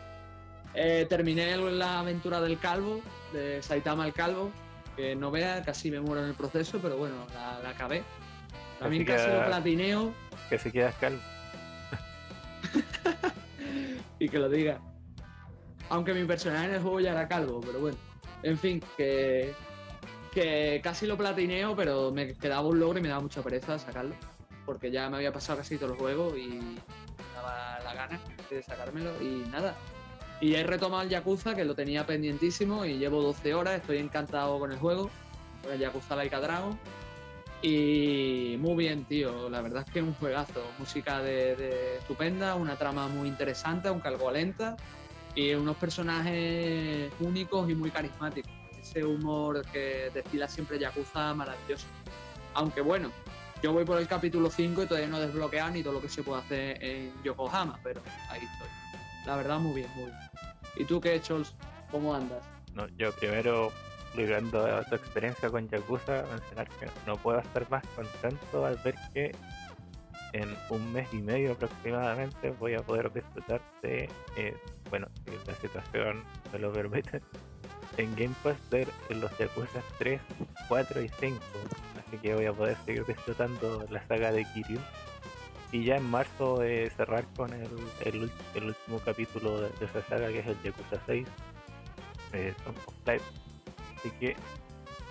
Eh, terminé la aventura del calvo, de Saitama el calvo, que no vea, casi me muero en el proceso, pero bueno, la, acabé. También casi lo platineo. Que si quedas calvo. y que lo diga. Aunque mi personaje en el juego ya era calvo, pero bueno. En fin, que, que casi lo platineo, pero me quedaba un logro y me daba mucha pereza sacarlo. porque ya me había pasado casi todo el juego y me daba la gana de sacármelo y nada. Y he retomado el Yakuza, que lo tenía pendientísimo y llevo 12 horas, estoy encantado con el juego, con el Yakuza Laika Dragon. Y muy bien, tío, la verdad es que es un juegazo, música de, estupenda, una trama muy interesante, aunque algo lenta, y unos personajes únicos y muy carismáticos. Ese humor que destila siempre Yakuza maravilloso. Aunque bueno, yo voy por el capítulo 5 y todavía no he desbloqueado ni todo lo que se puede hacer en Yokohama, pero ahí estoy. La verdad, muy bien, muy bien. ¿Y tú qué, Chols? ¿Cómo andas? No, yo primero, ligando a tu experiencia con Yakuza, mencionar que no puedo estar más contento al ver que en un mes y medio aproximadamente voy a poder disfrutar de, eh, bueno, si la situación me lo permite, en Game Pass de los Yakuza 3, 4 y 5. Así que voy a poder seguir disfrutando la saga de Kiryu. Y ya en marzo eh, cerrar con el, el, el último capítulo de, de esa saga que es el Yakuza 6, eh, Life. Así que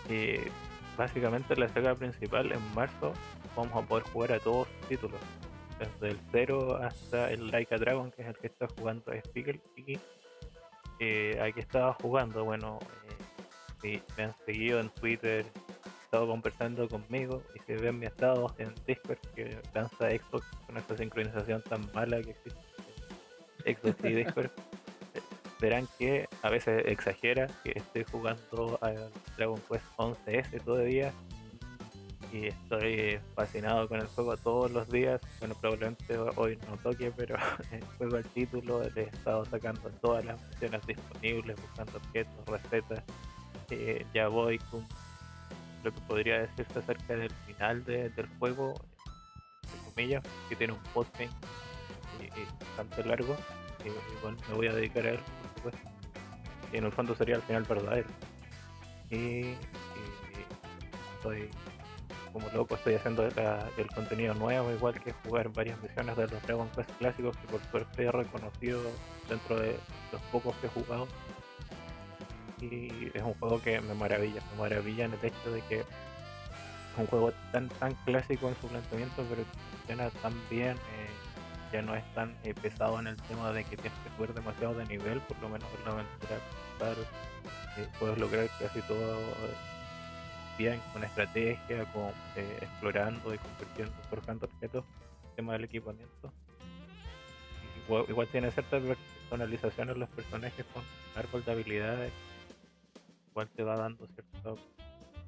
eh, básicamente la saga principal en marzo vamos a poder jugar a todos sus títulos. Desde el 0 hasta el Laika Dragon, que es el que está jugando Spiegel. Y eh, aquí estaba jugando, bueno, eh, si me han seguido en Twitter, estado conversando conmigo y si ven mi estado en Discord que lanza Xbox con esta sincronización tan mala que existe Xbox y Discord, verán que a veces exagera que estoy jugando al Dragon Quest 11S todavía y estoy fascinado con el juego todos los días. Bueno, probablemente hoy no toque, pero juego el título, le he estado sacando todas las opciones disponibles, buscando objetos, recetas. Eh, ya voy con lo que podría decirse acerca del final de- del juego, entre comillas, que tiene un postgame y, y bastante largo. que igual me voy a dedicar a él, Y en el fondo sería el final verdadero. Y, estoy como loco estoy haciendo el contenido nuevo, igual que jugar varias misiones de los Dragon Quest clásicos que por suerte he reconocido dentro de los pocos que he jugado. Y es un juego que me maravilla, me maravilla en el hecho de que es un juego tan tan clásico en su planteamiento, pero funciona tan bien, eh, ya no es tan eh, pesado en el tema de que tienes que subir demasiado de nivel, por lo menos en la aventura principal, eh, puedes lograr casi todo eh, bien con estrategia, con explorando y convirtiendo, forjando objetos, el tema del equipamiento. Igual, igual tiene cierta personalización en los personajes con árbol de habilidades, igual te va dando cierta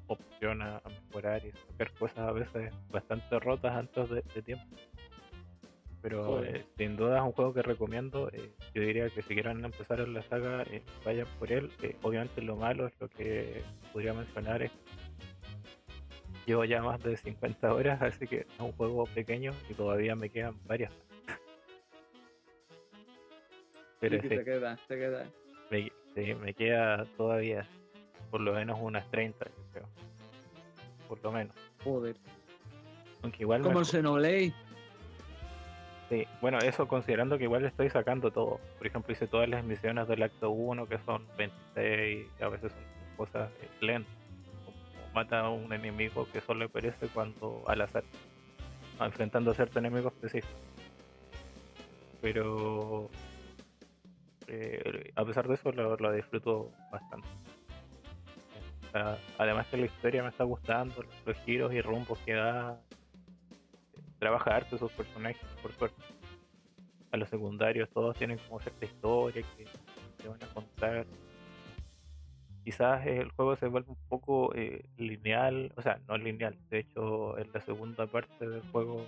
opción a, mejorar y sacar cosas a veces bastante rotas antes de tiempo. Pero eh, sin duda es un juego que recomiendo. eh, yo diría que si quieren empezar en la saga, eh, vayan por él. Eh, obviamente lo malo es lo que podría mencionar es Llevo ya más de 50 horas, así que es un juego pequeño y todavía me quedan varias. Pero Sí, sí, te queda, te queda. me, sí, me queda todavía por lo menos unas 30, yo creo. Por lo menos. Joder. Aunque igual Como el Xenoblade. Sí, bueno, eso considerando que igual estoy sacando todo. Por ejemplo, hice todas las misiones del acto 1, que son 26, y a veces son cosas lentas. Como mata a un enemigo que solo aparece cuando al azar, enfrentando a cierto enemigo específico. Pero eh, a pesar de eso, lo, lo disfruto bastante. Además que la historia me está gustando, los giros y rumbos que da, trabaja harto sus personajes, por suerte. A los secundarios todos tienen como cierta historia que te van a contar. Quizás eh, el juego se vuelve un poco eh, lineal, o sea, no lineal. De hecho, en la segunda parte del juego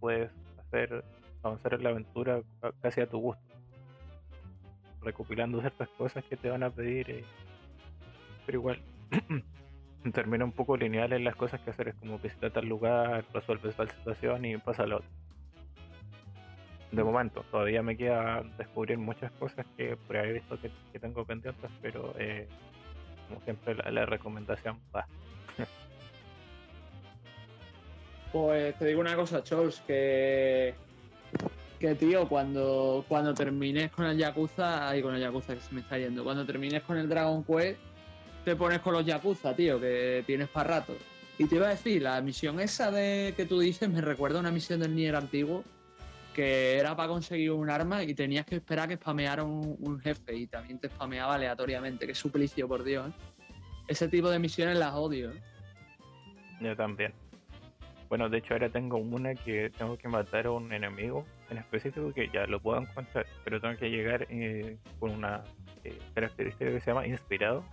puedes hacer avanzar en la aventura ca- casi a tu gusto, recopilando ciertas cosas que te van a pedir. eh, pero igual, termina un poco lineal en las cosas que hacer. Es como visita tal lugar, resuelves tal situación y pasa la otra. De momento, todavía me queda descubrir muchas cosas que por he visto que, tengo pendientes, pero eh, como siempre la, la recomendación va. Pues te digo una cosa, Chols, que. Que tío, cuando, cuando termines con el Yakuza. Ay, con el Yakuza que se me está yendo. Cuando termines con el Dragon Quest, te pones con los Yakuza, tío, que tienes para rato. Y te iba a decir, la misión esa de que tú dices me recuerda a una misión del Nier antiguo que era para conseguir un arma y tenías que esperar que spameara un, jefe y también te spameaba aleatoriamente. Qué suplicio, por Dios. ¿eh? Ese tipo de misiones las odio. ¿eh? Yo también. Bueno, de hecho ahora tengo una que tengo que matar a un enemigo en específico que ya lo puedo encontrar, pero tengo que llegar eh, con una característica que se llama inspirado,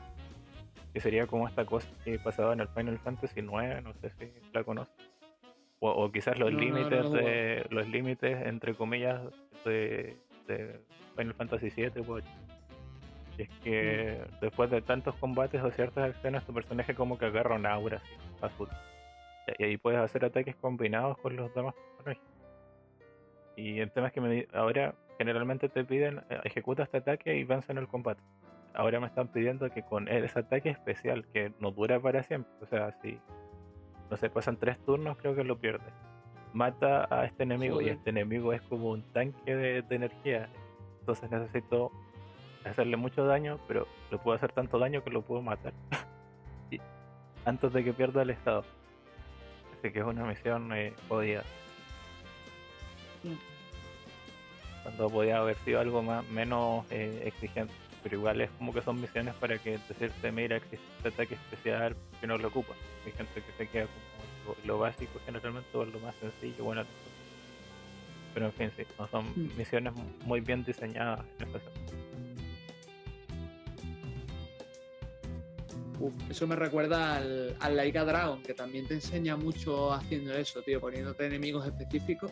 que sería como esta cosa que pasaba en el Final Fantasy IX, no sé si la conoces. O, o quizás los No, límites no, de los límites entre comillas de, de Final Fantasy VII u 8. Y es que Mm. después de tantos combates o ciertas acciones tu personaje como que agarra una aura así, azul. Y ahí puedes hacer ataques combinados con los demás personajes. Y el tema es que me ahora generalmente te piden eh, ejecuta este ataque y vence en el combate. Ahora me están pidiendo que con ese ataque especial que no dura para siempre, o sea, si no sé, pasan tres turnos, creo que lo pierdes. Mata a este enemigo y este enemigo es como un tanque de, de energía. Entonces necesito hacerle mucho daño, pero le puedo hacer tanto daño que lo puedo matar. Y- antes de que pierda el estado. Así que es una misión eh, jodida. Mm. Cuando podía haber sido algo más menos eh, exigente. Pero igual es como que son misiones para que decirte, mira, existe este ataque especial que no lo ocupa. Hay gente que se queda como lo, lo básico generalmente o lo más sencillo, bueno. Pero en fin, sí, no son Mm. misiones muy bien diseñadas en especial. Uf, eso me recuerda al, al Laika Dragon, que también te enseña mucho haciendo eso, tío, poniéndote enemigos específicos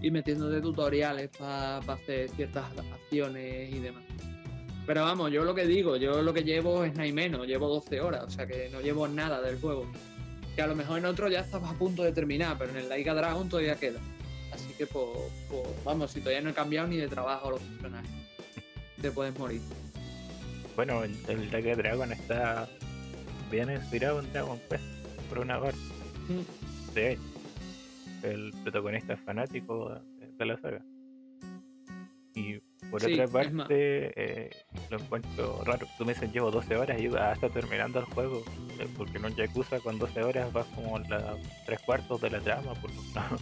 y metiéndote tutoriales para hacer ciertas acciones y demás. Pero vamos, yo lo que digo, yo lo que llevo es nada y menos, llevo 12 horas, o sea que no llevo nada del juego. Que a lo mejor en otro ya estás a punto de terminar, pero en el Laika Dragon todavía queda. Así que, pues, pues, vamos, si todavía no he cambiado ni de trabajo los personajes, te puedes morir. Bueno, el, el Like Dragon está bien inspirado en Dragon Quest, por una parte. De hecho, el protagonista es fanático de la saga. Y por Sí, otra parte, eh, lo encuentro raro. Tú me dices, llevo 12 horas y ah, está terminando el juego. eh, Porque en un Yakuza con 12 horas vas como la tres cuartos de la trama. Por lo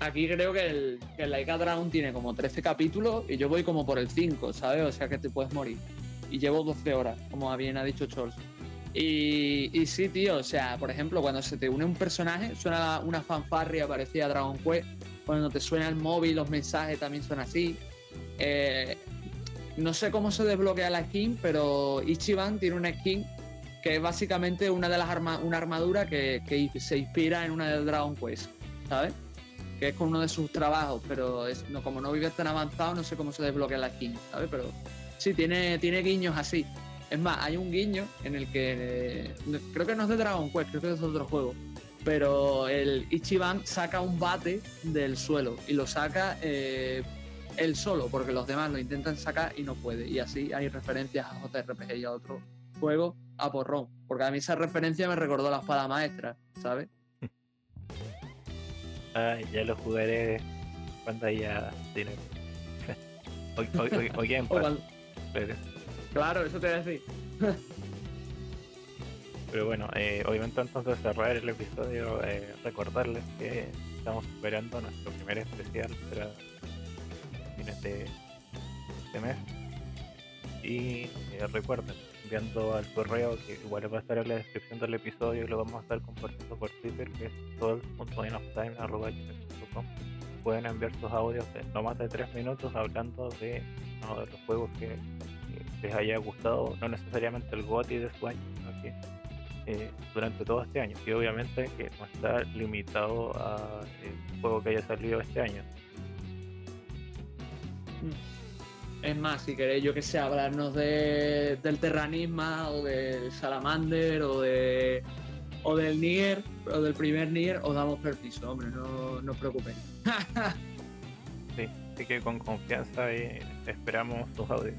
Aquí creo que el, que el Laika Dragon tiene como 13 capítulos y yo voy como por el 5, ¿sabes? O sea que te puedes morir. Y llevo 12 horas, como bien ha dicho Chols. Y, y sí, tío, o sea, por ejemplo, cuando se te une un personaje, suena una fanfarria parecida a Dragon Quest. Cuando te suena el móvil, los mensajes también son así. Eh, no sé cómo se desbloquea la skin, pero Ichiban tiene una skin que es básicamente una de las arma una armadura que, que se inspira en una de Dragon Quest, ¿sabes? que es con uno de sus trabajos, pero es, no, como no vive tan avanzado, no sé cómo se desbloquea la skin, ¿sabes? Pero sí, tiene, tiene guiños así. Es más, hay un guiño en el que eh, creo que no es de Dragon Quest, creo que es de otro juego. Pero el Ichiban saca un bate del suelo y lo saca eh, él solo, porque los demás lo intentan sacar y no puede. Y así hay referencias a JRPG y a otro juego a porrón. Porque a mí esa referencia me recordó la espada maestra, ¿sabes? Ah, ya lo jugaré cuando haya dinero. o, o, o- o O pero- Claro, eso te voy a decir. Pero bueno, eh, obviamente antes de cerrar el episodio, eh, recordarles que estamos esperando nuestro primer especial para fines de este mes. Y eh, recuerden, enviando al correo que igual va a estar en la descripción del episodio lo vamos a estar compartiendo por Twitter, que es todo.inofTime.com. Pueden enviar sus audios de no más de 3 minutos hablando de uno de los juegos que, que les haya gustado, no necesariamente el GOTY de su año, sino que eh, durante todo este año. Y obviamente que no está limitado a el juego que haya salido este año. Es más, si queréis, yo que sé, hablarnos de, del Terranisma o del Salamander o de o del Nier o del primer Nier, os damos permiso, hombre, no, no os preocupéis. Sí, así que con confianza eh, esperamos tus audios.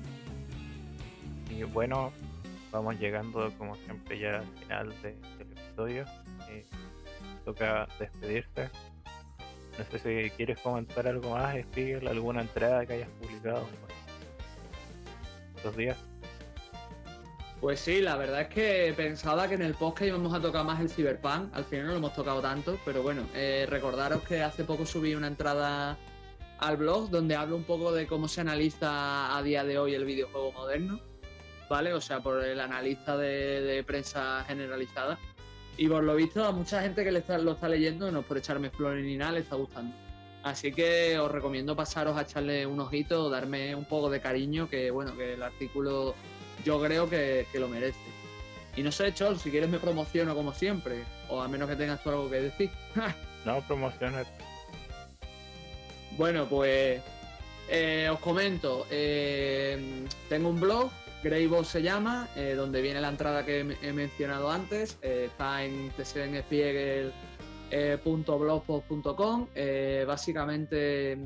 Y bueno, vamos llegando como siempre ya al final de- del episodio. Eh, toca despedirse. No sé si quieres comentar algo más, Spiegel, alguna entrada que hayas publicado estos días. Pues sí, la verdad es que pensaba que en el podcast íbamos a tocar más el Cyberpunk, al final no lo hemos tocado tanto, pero bueno, eh, recordaros que hace poco subí una entrada al blog donde hablo un poco de cómo se analiza a día de hoy el videojuego moderno, ¿vale? O sea, por el analista de, prensa generalizada. Y por lo visto a mucha gente que lo está leyendo, no por echarme flores ni nada, le está gustando. Así que os recomiendo pasaros a echarle un ojito, darme un poco de cariño, que bueno, que el artículo yo creo que, lo merece. Y no sé, Chol, si quieres me promociono como siempre, o a menos que tengas tú algo que decir. no, promociones. Bueno, pues eh, os comento, eh, tengo un blog, Greybox se llama, eh, donde viene la entrada que he mencionado antes, está en tsnspiegel.blogspot.com, básicamente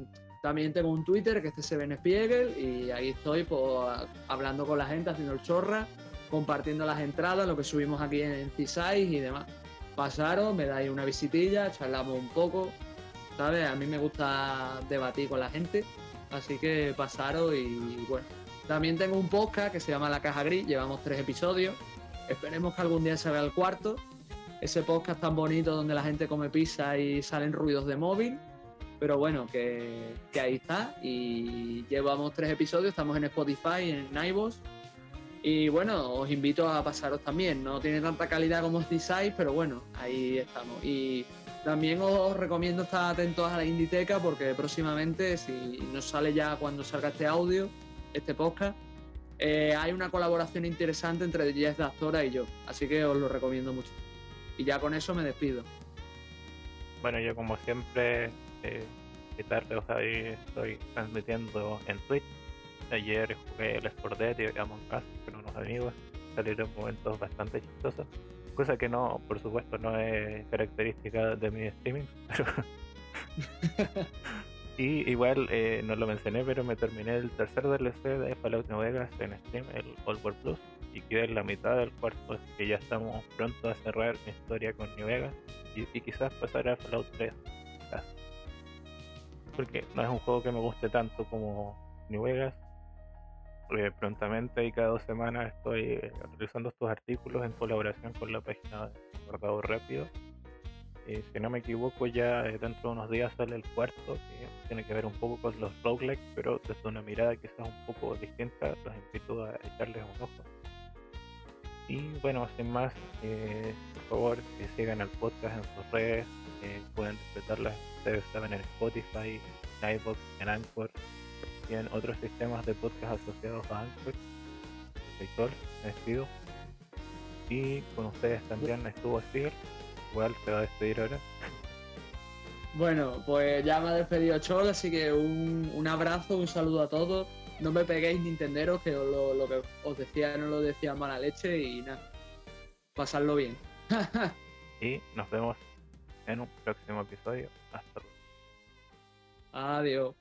también tengo un Twitter que es tsnspiegel y ahí estoy pues, hablando con la gente, haciendo el chorra, compartiendo las entradas, lo que subimos aquí en C6 y demás. Pasaros, me dais una visitilla, charlamos un poco, ¿sabes? A mí me gusta debatir con la gente, así que pasaros y bueno. También tengo un podcast que se llama La Caja Gris, llevamos tres episodios. Esperemos que algún día se vea el cuarto. Ese podcast tan bonito donde la gente come pizza y salen ruidos de móvil. Pero bueno, que, ahí está. Y llevamos tres episodios, estamos en Spotify, en iVoox. Y bueno, os invito a pasaros también. No tiene tanta calidad como Design, pero bueno, ahí estamos. Y también os recomiendo estar atentos a la Inditeca porque próximamente, si nos sale ya cuando salga este audio, este podcast, eh, hay una colaboración interesante entre Jess de Actora y yo. Así que os lo recomiendo mucho. Y ya con eso me despido. Bueno, yo como siempre, eh, tarde o sea, estoy transmitiendo en Twitch. Ayer jugué el Sport Dead y Among Us con unos amigos. Salieron momentos bastante chistosos cosa que no, por supuesto, no es característica de mi streaming, y igual, eh, no lo mencioné, pero me terminé el tercer DLC de Fallout New Vegas en stream, el Old World Plus, y quedé en la mitad del cuarto, así que ya estamos pronto a cerrar mi historia con New Vegas, y, quizás pasar a Fallout 3. Porque no es un juego que me guste tanto como New Vegas, eh, prontamente y cada dos semanas estoy realizando estos artículos en colaboración con la página de Guardado Rápido. Y si no me equivoco, ya eh, dentro de unos días sale el cuarto, que tiene que ver un poco con los roguelikes, pero desde una mirada quizás un poco distinta. Los invito a echarles un ojo. Y bueno, sin más, por favor, que sigan al podcast en sus redes. pueden respetarlas ustedes saben en Spotify, en iVoox, en Anchor en otros sistemas de podcast asociados a Anchor. Sector, me despido. Y con ustedes también estuvo Steve. Igual se va a despedir ahora. Bueno, pues ya me ha despedido Chol, así que un, un abrazo, un saludo a todos. No me peguéis Nintenderos, que lo, lo, que os decía no lo decía mala leche y nada. Pasarlo bien. y nos vemos en un próximo episodio. Hasta luego. Adiós.